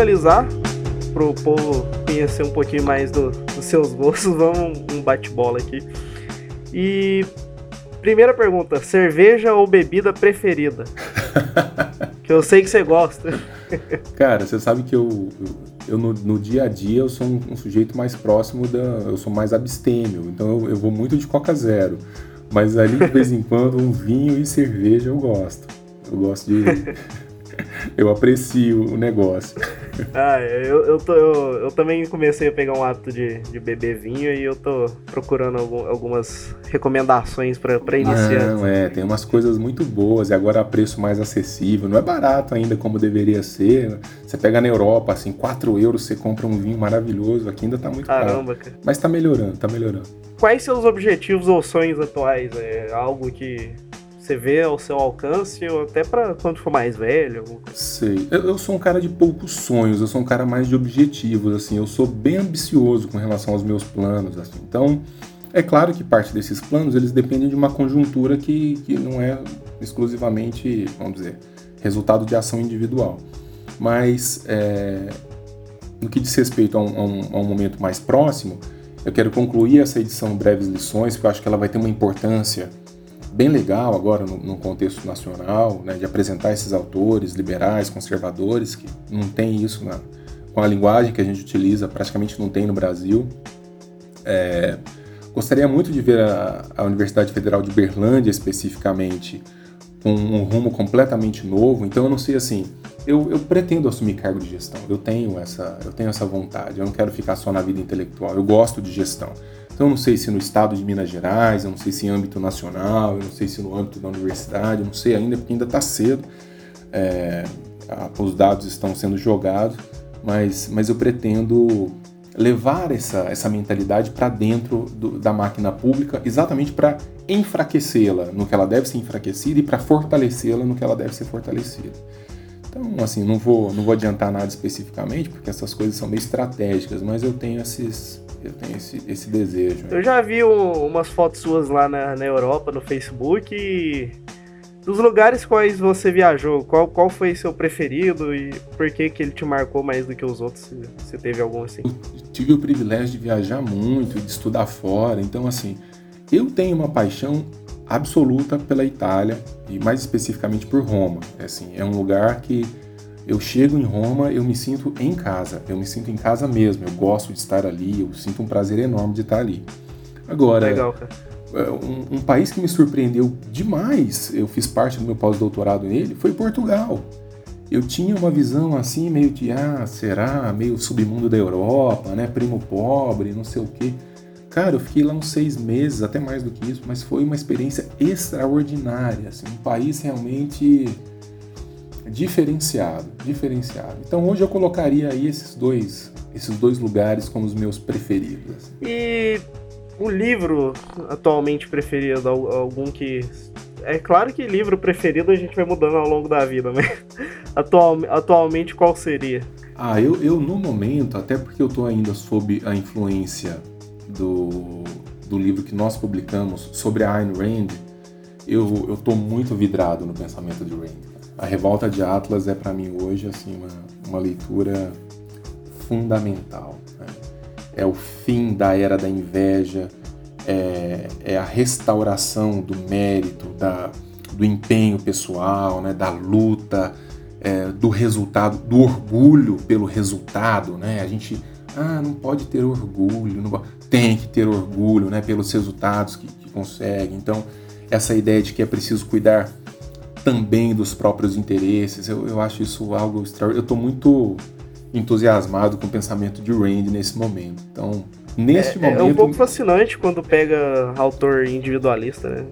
Speaker 1: Para pro povo conhecer um pouquinho mais do, dos seus gostos, vamos um bate-bola aqui. E primeira pergunta, cerveja ou bebida preferida? que eu sei que você gosta.
Speaker 2: Cara, você sabe que eu, eu, eu no, no, dia a dia eu sou um, um, sujeito mais próximo da. Eu sou mais abstêmio, então eu, eu vou muito de Coca Zero. Mas ali de vez em quando um vinho e cerveja eu gosto. Eu gosto de. eu aprecio o negócio.
Speaker 1: Ah, eu, eu, tô, eu, eu, também comecei a pegar um hábito de, de beber vinho e eu tô procurando algum, algumas recomendações para iniciar.
Speaker 2: Não, é, tem umas coisas muito boas e agora a preço mais acessível. Não é barato ainda como deveria ser. Você pega na Europa, assim, 4 euros você compra um vinho maravilhoso. Aqui ainda tá muito
Speaker 1: Caramba,
Speaker 2: caro.
Speaker 1: cara.
Speaker 2: Mas tá melhorando, tá melhorando.
Speaker 1: Quais seus objetivos ou sonhos atuais? É algo que você vê ao seu alcance, ou até para quando for mais velho?
Speaker 2: Sei. Eu, eu, sou um cara de poucos sonhos, eu sou um cara mais de objetivos, assim. Eu sou bem ambicioso com relação aos meus planos, assim. Então, é claro que parte desses planos, eles dependem de uma conjuntura que, que não é exclusivamente, vamos dizer, resultado de ação individual. Mas, é, no que diz respeito a um, a, um, a um momento mais próximo, eu quero concluir essa edição Breves Lições, porque eu acho que ela vai ter uma importância bem legal agora no, no contexto nacional, né, de apresentar esses autores liberais, conservadores, que não tem isso na, com a linguagem que a gente utiliza, praticamente não tem no Brasil. É, gostaria muito de ver a, a, Universidade Federal de Berlândia especificamente com um rumo completamente novo. Então eu não sei assim, eu, eu, pretendo assumir cargo de gestão. Eu tenho essa, eu tenho essa vontade. Eu não quero ficar só na vida intelectual. Eu gosto de gestão. Então, não sei se no estado de Minas Gerais, eu não sei se em âmbito nacional, eu não sei se no âmbito da universidade, eu não sei ainda, porque ainda está cedo. É, os dados estão sendo jogados, mas, mas eu pretendo levar essa, essa mentalidade para dentro do, da máquina pública, exatamente para enfraquecê-la no que ela deve ser enfraquecida e para fortalecê-la no que ela deve ser fortalecida. Então, assim, não vou, não vou adiantar nada especificamente, porque essas coisas são meio estratégicas, mas eu tenho esses, eu tenho esse, esse desejo.
Speaker 1: Eu já vi um, umas fotos suas lá na, na Europa, no Facebook, e dos lugares quais você viajou, qual, qual foi seu preferido e por que, que ele te marcou mais do que os outros? Você teve algum assim? Eu
Speaker 2: tive o privilégio de viajar muito, de estudar fora, então assim, eu tenho uma paixão absoluta pela Itália e mais especificamente por Roma. É, assim, é um lugar que eu chego em Roma, eu me sinto em casa, eu me sinto em casa mesmo, eu gosto de estar ali, eu sinto um prazer enorme de estar ali. Agora,
Speaker 1: Legal, é,
Speaker 2: um, um, país que me surpreendeu demais, eu fiz parte do meu pós-doutorado nele, foi Portugal. Eu tinha uma visão assim, meio de, ah, será, meio submundo da Europa, né, primo pobre, não sei o quê. Cara, eu fiquei lá uns seis meses, até mais do que isso, mas foi uma experiência extraordinária, assim, um país realmente diferenciado, diferenciado. Então hoje eu colocaria aí esses dois, esses dois lugares como os meus preferidos.
Speaker 1: E o livro atualmente preferido, algum que é claro que livro preferido a gente vai mudando ao longo da vida, mas atual, atualmente qual seria?
Speaker 2: Ah, eu, eu no momento, até porque eu estou ainda sob a influência do, do livro que nós publicamos sobre a Ayn Rand, eu, eu tô muito vidrado no pensamento de Rand. A Revolta de Atlas é para mim hoje assim uma, uma leitura fundamental. Né? É o fim da era da inveja, é, é a restauração do mérito, da, do empenho pessoal, né? da luta, é, do resultado, do orgulho pelo resultado. Né? A gente ah, não pode ter orgulho, tem que ter orgulho né? pelos resultados que, que consegue. Então, essa ideia de que é preciso cuidar também dos próprios interesses. Eu, eu acho isso algo extraordinário. Eu estou muito entusiasmado com o pensamento de Rand nesse momento. Então, neste
Speaker 1: é,
Speaker 2: momento.
Speaker 1: É um pouco fascinante quando pega autor individualista, né?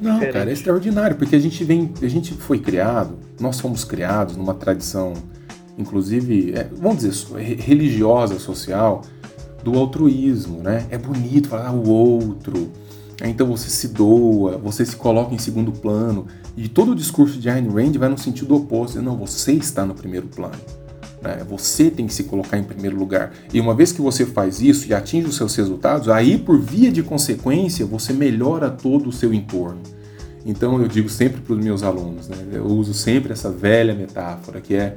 Speaker 2: Não, Diferente. cara, é extraordinário, porque a gente vem. A gente foi criado, nós fomos criados numa tradição, inclusive, é, vamos dizer, religiosa, social, do altruísmo, né? É bonito falar ah, o outro. Então você se doa, você se coloca em segundo plano. E todo o discurso de Ayn Rand vai no sentido oposto. Não, você está no primeiro plano. Né? Você tem que se colocar em primeiro lugar. E uma vez que você faz isso e atinge os seus resultados, aí por via de consequência você melhora todo o seu entorno. Então eu digo sempre para os meus alunos, né? eu uso sempre essa velha metáfora que é,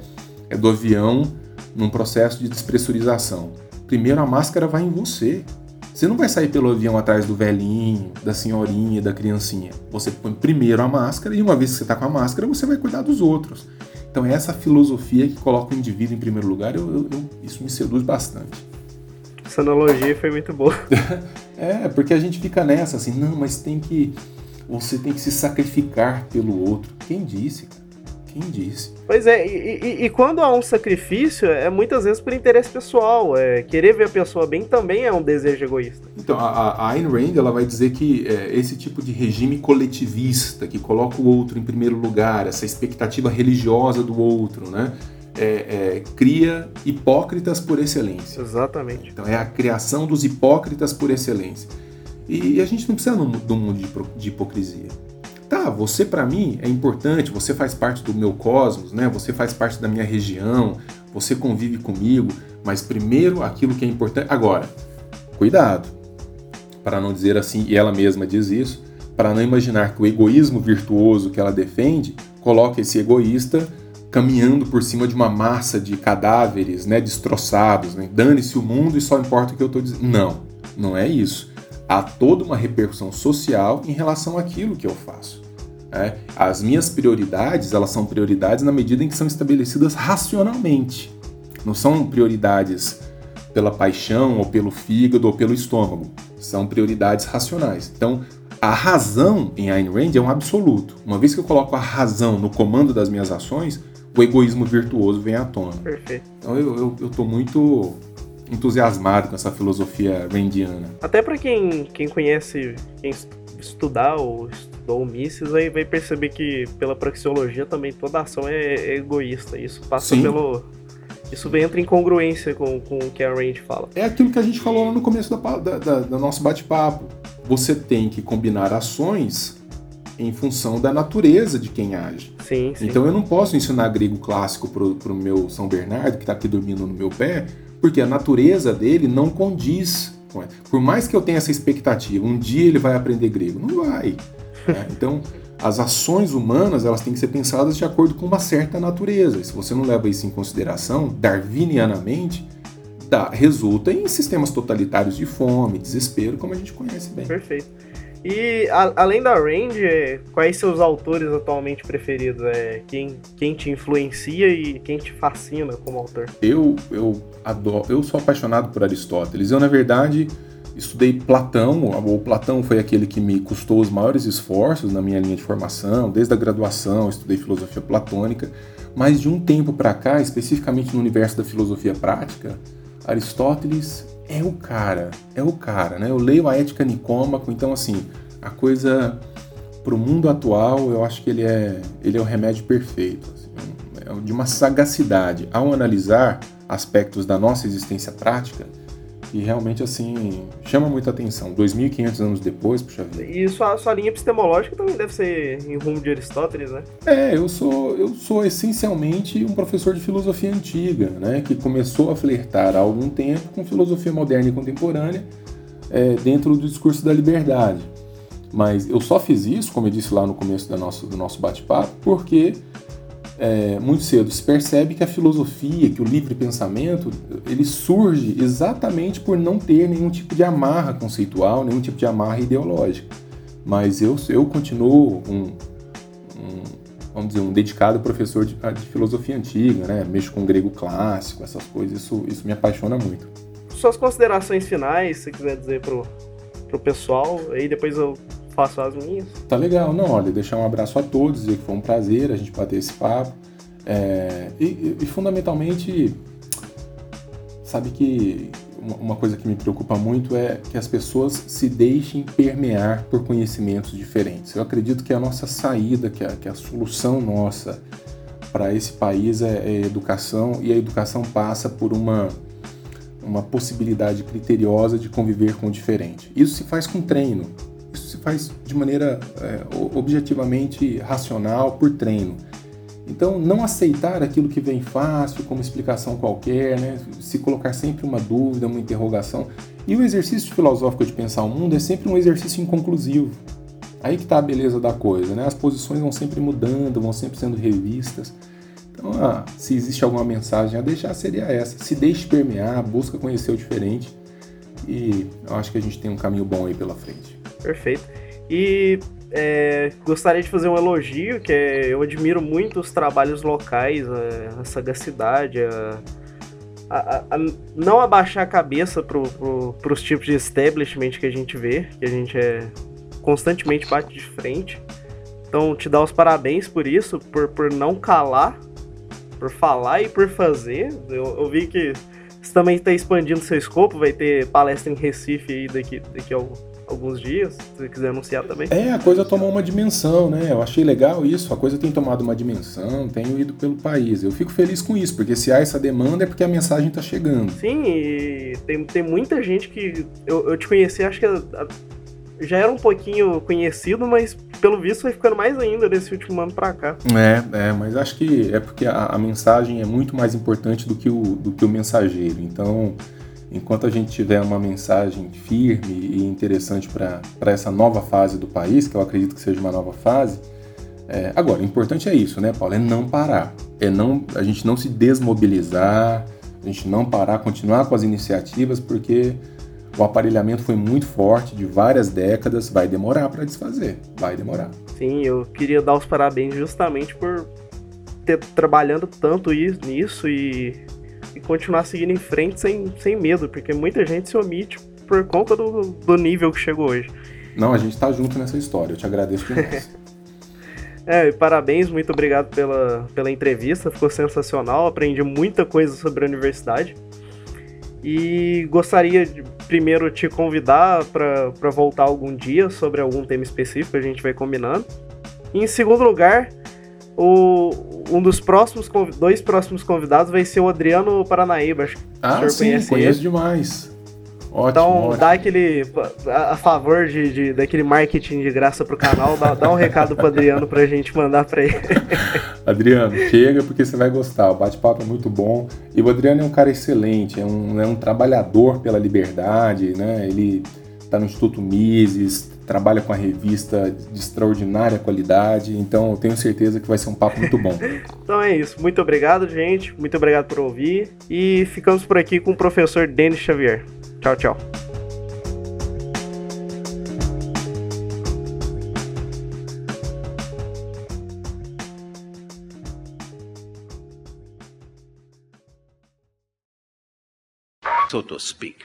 Speaker 2: é do avião num processo de despressurização. Primeiro a máscara vai em você. Você não vai sair pelo avião atrás do velhinho, da senhorinha, da criancinha. Você põe primeiro a máscara e uma vez que você está com a máscara, você vai cuidar dos outros. Então, essa filosofia que coloca o indivíduo em primeiro lugar, eu, eu, eu, isso me seduz bastante.
Speaker 1: Essa analogia foi muito boa.
Speaker 2: é, porque a gente fica nessa assim, não, mas tem que. Você tem que se sacrificar pelo outro. Quem disse, cara? Quem disse?
Speaker 1: Pois é, e, e, e, quando há um sacrifício, é muitas vezes por interesse pessoal. É, querer ver a pessoa bem também é um desejo egoísta.
Speaker 2: Então, a, a Ayn Rand ela vai dizer que é, esse tipo de regime coletivista, que coloca o outro em primeiro lugar, essa expectativa religiosa do outro, né? É, é, cria hipócritas por excelência.
Speaker 1: Exatamente.
Speaker 2: Então, é a criação dos hipócritas por excelência. E, a gente não precisa de um mundo de hipocrisia. Tá, você para mim é importante, você faz parte do meu cosmos, né? Você faz parte da minha região, você convive comigo, mas primeiro aquilo que é importante. Agora, cuidado, para não dizer assim, e ela mesma diz isso, para não imaginar que o egoísmo virtuoso que ela defende coloca esse egoísta caminhando por cima de uma massa de cadáveres, né, destroçados, né? Dane-se o mundo e só importa o que eu estou dizendo. Não, não é isso há toda uma repercussão social em relação àquilo que eu faço. Né? As minhas prioridades, elas são prioridades na medida em que são estabelecidas racionalmente. Não são prioridades pela paixão, ou pelo fígado, ou pelo estômago. São prioridades racionais. Então, a razão em Ayn Rand é um absoluto. Uma vez que eu coloco a razão no comando das minhas ações, o egoísmo virtuoso vem à tona.
Speaker 1: Perfeito.
Speaker 2: Então eu, eu, eu tô muito entusiasmado com essa filosofia randiana.
Speaker 1: Até para quem, quem conhece, quem estudar ou estudou Mises, aí vai perceber que pela praxeologia também toda ação é, é egoísta. Isso passa Sim. pelo. Isso entra em congruência com, com o que a Rand fala.
Speaker 2: É aquilo que a gente falou lá no começo da, da, da do nosso bate-papo. Você tem que combinar ações em função da natureza de quem age.
Speaker 1: Sim, sim.
Speaker 2: Então eu não posso ensinar grego clássico pro, pro meu São Bernardo, que está aqui dormindo no meu pé, porque a natureza dele não condiz. Por mais que eu tenha essa expectativa, um dia ele vai aprender grego, não vai. Né? Então, as ações humanas elas têm que ser pensadas de acordo com uma certa natureza. E se você não leva isso em consideração, darwinianamente, dá, resulta em sistemas totalitários de fome, desespero, como a gente conhece bem.
Speaker 1: Perfeito. E a, além da Range, quais seus autores atualmente preferidos? É, quem, quem te influencia e quem te fascina como autor?
Speaker 2: Eu, eu adoro, eu sou apaixonado por Aristóteles. Eu, na verdade, estudei Platão. O Platão foi aquele que me custou os maiores esforços na minha linha de formação. Desde a graduação, estudei filosofia platônica. Mas de um tempo para cá, especificamente no universo da filosofia prática, Aristóteles é o cara, é o cara, né? Eu leio a Ética Nicômaco, então assim, a coisa para o mundo atual, eu acho que ele é, ele é o remédio perfeito, assim, é de uma sagacidade ao analisar aspectos da nossa existência prática e realmente, assim, chama muita atenção. 2.500 anos depois, puxa vida.
Speaker 1: E sua, sua linha epistemológica também deve ser em rumo de Aristóteles, né?
Speaker 2: É, eu sou, eu sou essencialmente um professor de filosofia antiga, né? Que começou a flertar há algum tempo com filosofia moderna e contemporânea é, dentro do discurso da liberdade. Mas eu só fiz isso, como eu disse lá no começo do nosso, do nosso bate-papo, porque é, muito cedo se percebe que a filosofia, que o livre pensamento, ele surge exatamente por não ter nenhum tipo de amarra conceitual, nenhum tipo de amarra ideológica. Mas eu, eu continuo um, um vamos dizer, um dedicado professor de, de, filosofia antiga, né? Mexo com grego clássico, essas coisas, isso, isso me apaixona muito.
Speaker 1: Suas considerações finais, se quiser dizer pro, pro pessoal, aí depois eu faço as minhas.
Speaker 2: Tá legal, não, olha, deixar um abraço a todos, dizer que foi um prazer a gente bater esse papo. É, e, e, fundamentalmente, sabe que uma coisa que me preocupa muito é que as pessoas se deixem permear por conhecimentos diferentes. Eu acredito que a nossa saída, que a, que a solução nossa para esse país é, é educação, e a educação passa por uma, uma possibilidade criteriosa de conviver com o diferente. Isso se faz com treino faz de maneira é, objetivamente racional por treino. Então, não aceitar aquilo que vem fácil como explicação qualquer, né? se colocar sempre uma dúvida, uma interrogação. E o exercício filosófico de pensar o mundo é sempre um exercício inconclusivo. Aí que está a beleza da coisa, né? As posições vão sempre mudando, vão sempre sendo revistas. Então, ah, se existe alguma mensagem a deixar, seria essa. Se deixe permear, busca conhecer o diferente. E eu acho que a gente tem um caminho bom aí pela frente.
Speaker 1: Perfeito. E é, gostaria de fazer um elogio, que é, eu admiro muito os trabalhos locais, a, a sagacidade, a, a, a, não abaixar a cabeça para pro, os tipos de establishment que a gente vê, que a gente é constantemente bate de frente. Então, te dar os parabéns por isso, por, por não calar, por falar e por fazer. Eu, eu vi que você também está expandindo seu escopo, vai ter palestra em Recife aí daqui, daqui a alguns dias, se você quiser anunciar também.
Speaker 2: É, a coisa tomou uma dimensão, né? Eu achei legal isso, a coisa tem tomado uma dimensão, tenho ido pelo país. Eu fico feliz com isso, porque se há essa demanda é porque a mensagem está chegando.
Speaker 1: Sim, e tem, tem muita gente que eu, eu te conheci, acho que a, a, já era um pouquinho conhecido, mas pelo visto vai ficando mais ainda desse último ano para cá.
Speaker 2: É, é, mas acho que é porque a, a, mensagem é muito mais importante do que o, do que o mensageiro. Então, enquanto a gente tiver uma mensagem firme e interessante para essa nova fase do país, que eu acredito que seja uma nova fase, é, agora, o importante é isso, né, Paulo? É não parar. É não, a gente não se desmobilizar, a gente não parar, continuar com as iniciativas, porque o aparelhamento foi muito forte, de várias décadas, vai demorar para desfazer, vai demorar.
Speaker 1: Sim, eu queria dar os parabéns justamente por ter trabalhando tanto nisso e, e continuar seguindo em frente sem, sem medo, porque muita gente se omite por conta do, do nível que chegou hoje.
Speaker 2: Não, a gente tá junto nessa história, eu te agradeço demais.
Speaker 1: é, parabéns, muito obrigado pela, pela entrevista, ficou sensacional, aprendi muita coisa sobre a universidade. E gostaria de primeiro te convidar para voltar algum dia sobre algum tema específico, a gente vai combinando. E em segundo lugar, o, um dos próximos dois próximos convidados vai ser o Adriano Paranaíba.
Speaker 2: Ah, sim, conheço ele. demais.
Speaker 1: Ótimo, então, ótimo. dá aquele. A, a favor de, de, daquele marketing de graça pro canal, dá, dá um recado pro Adriano pra gente mandar pra ele.
Speaker 2: Adriano, chega porque você vai gostar. O bate-papo é muito bom. E o Adriano é um cara excelente, é um, é um trabalhador pela liberdade, né? Ele tá no Instituto Mises, trabalha com a revista de extraordinária qualidade, então eu tenho certeza que vai ser um papo muito bom.
Speaker 1: então é isso. Muito obrigado, gente. Muito obrigado por ouvir. E ficamos por aqui com o professor Denis Xavier. Tchau, tchau. So to speak.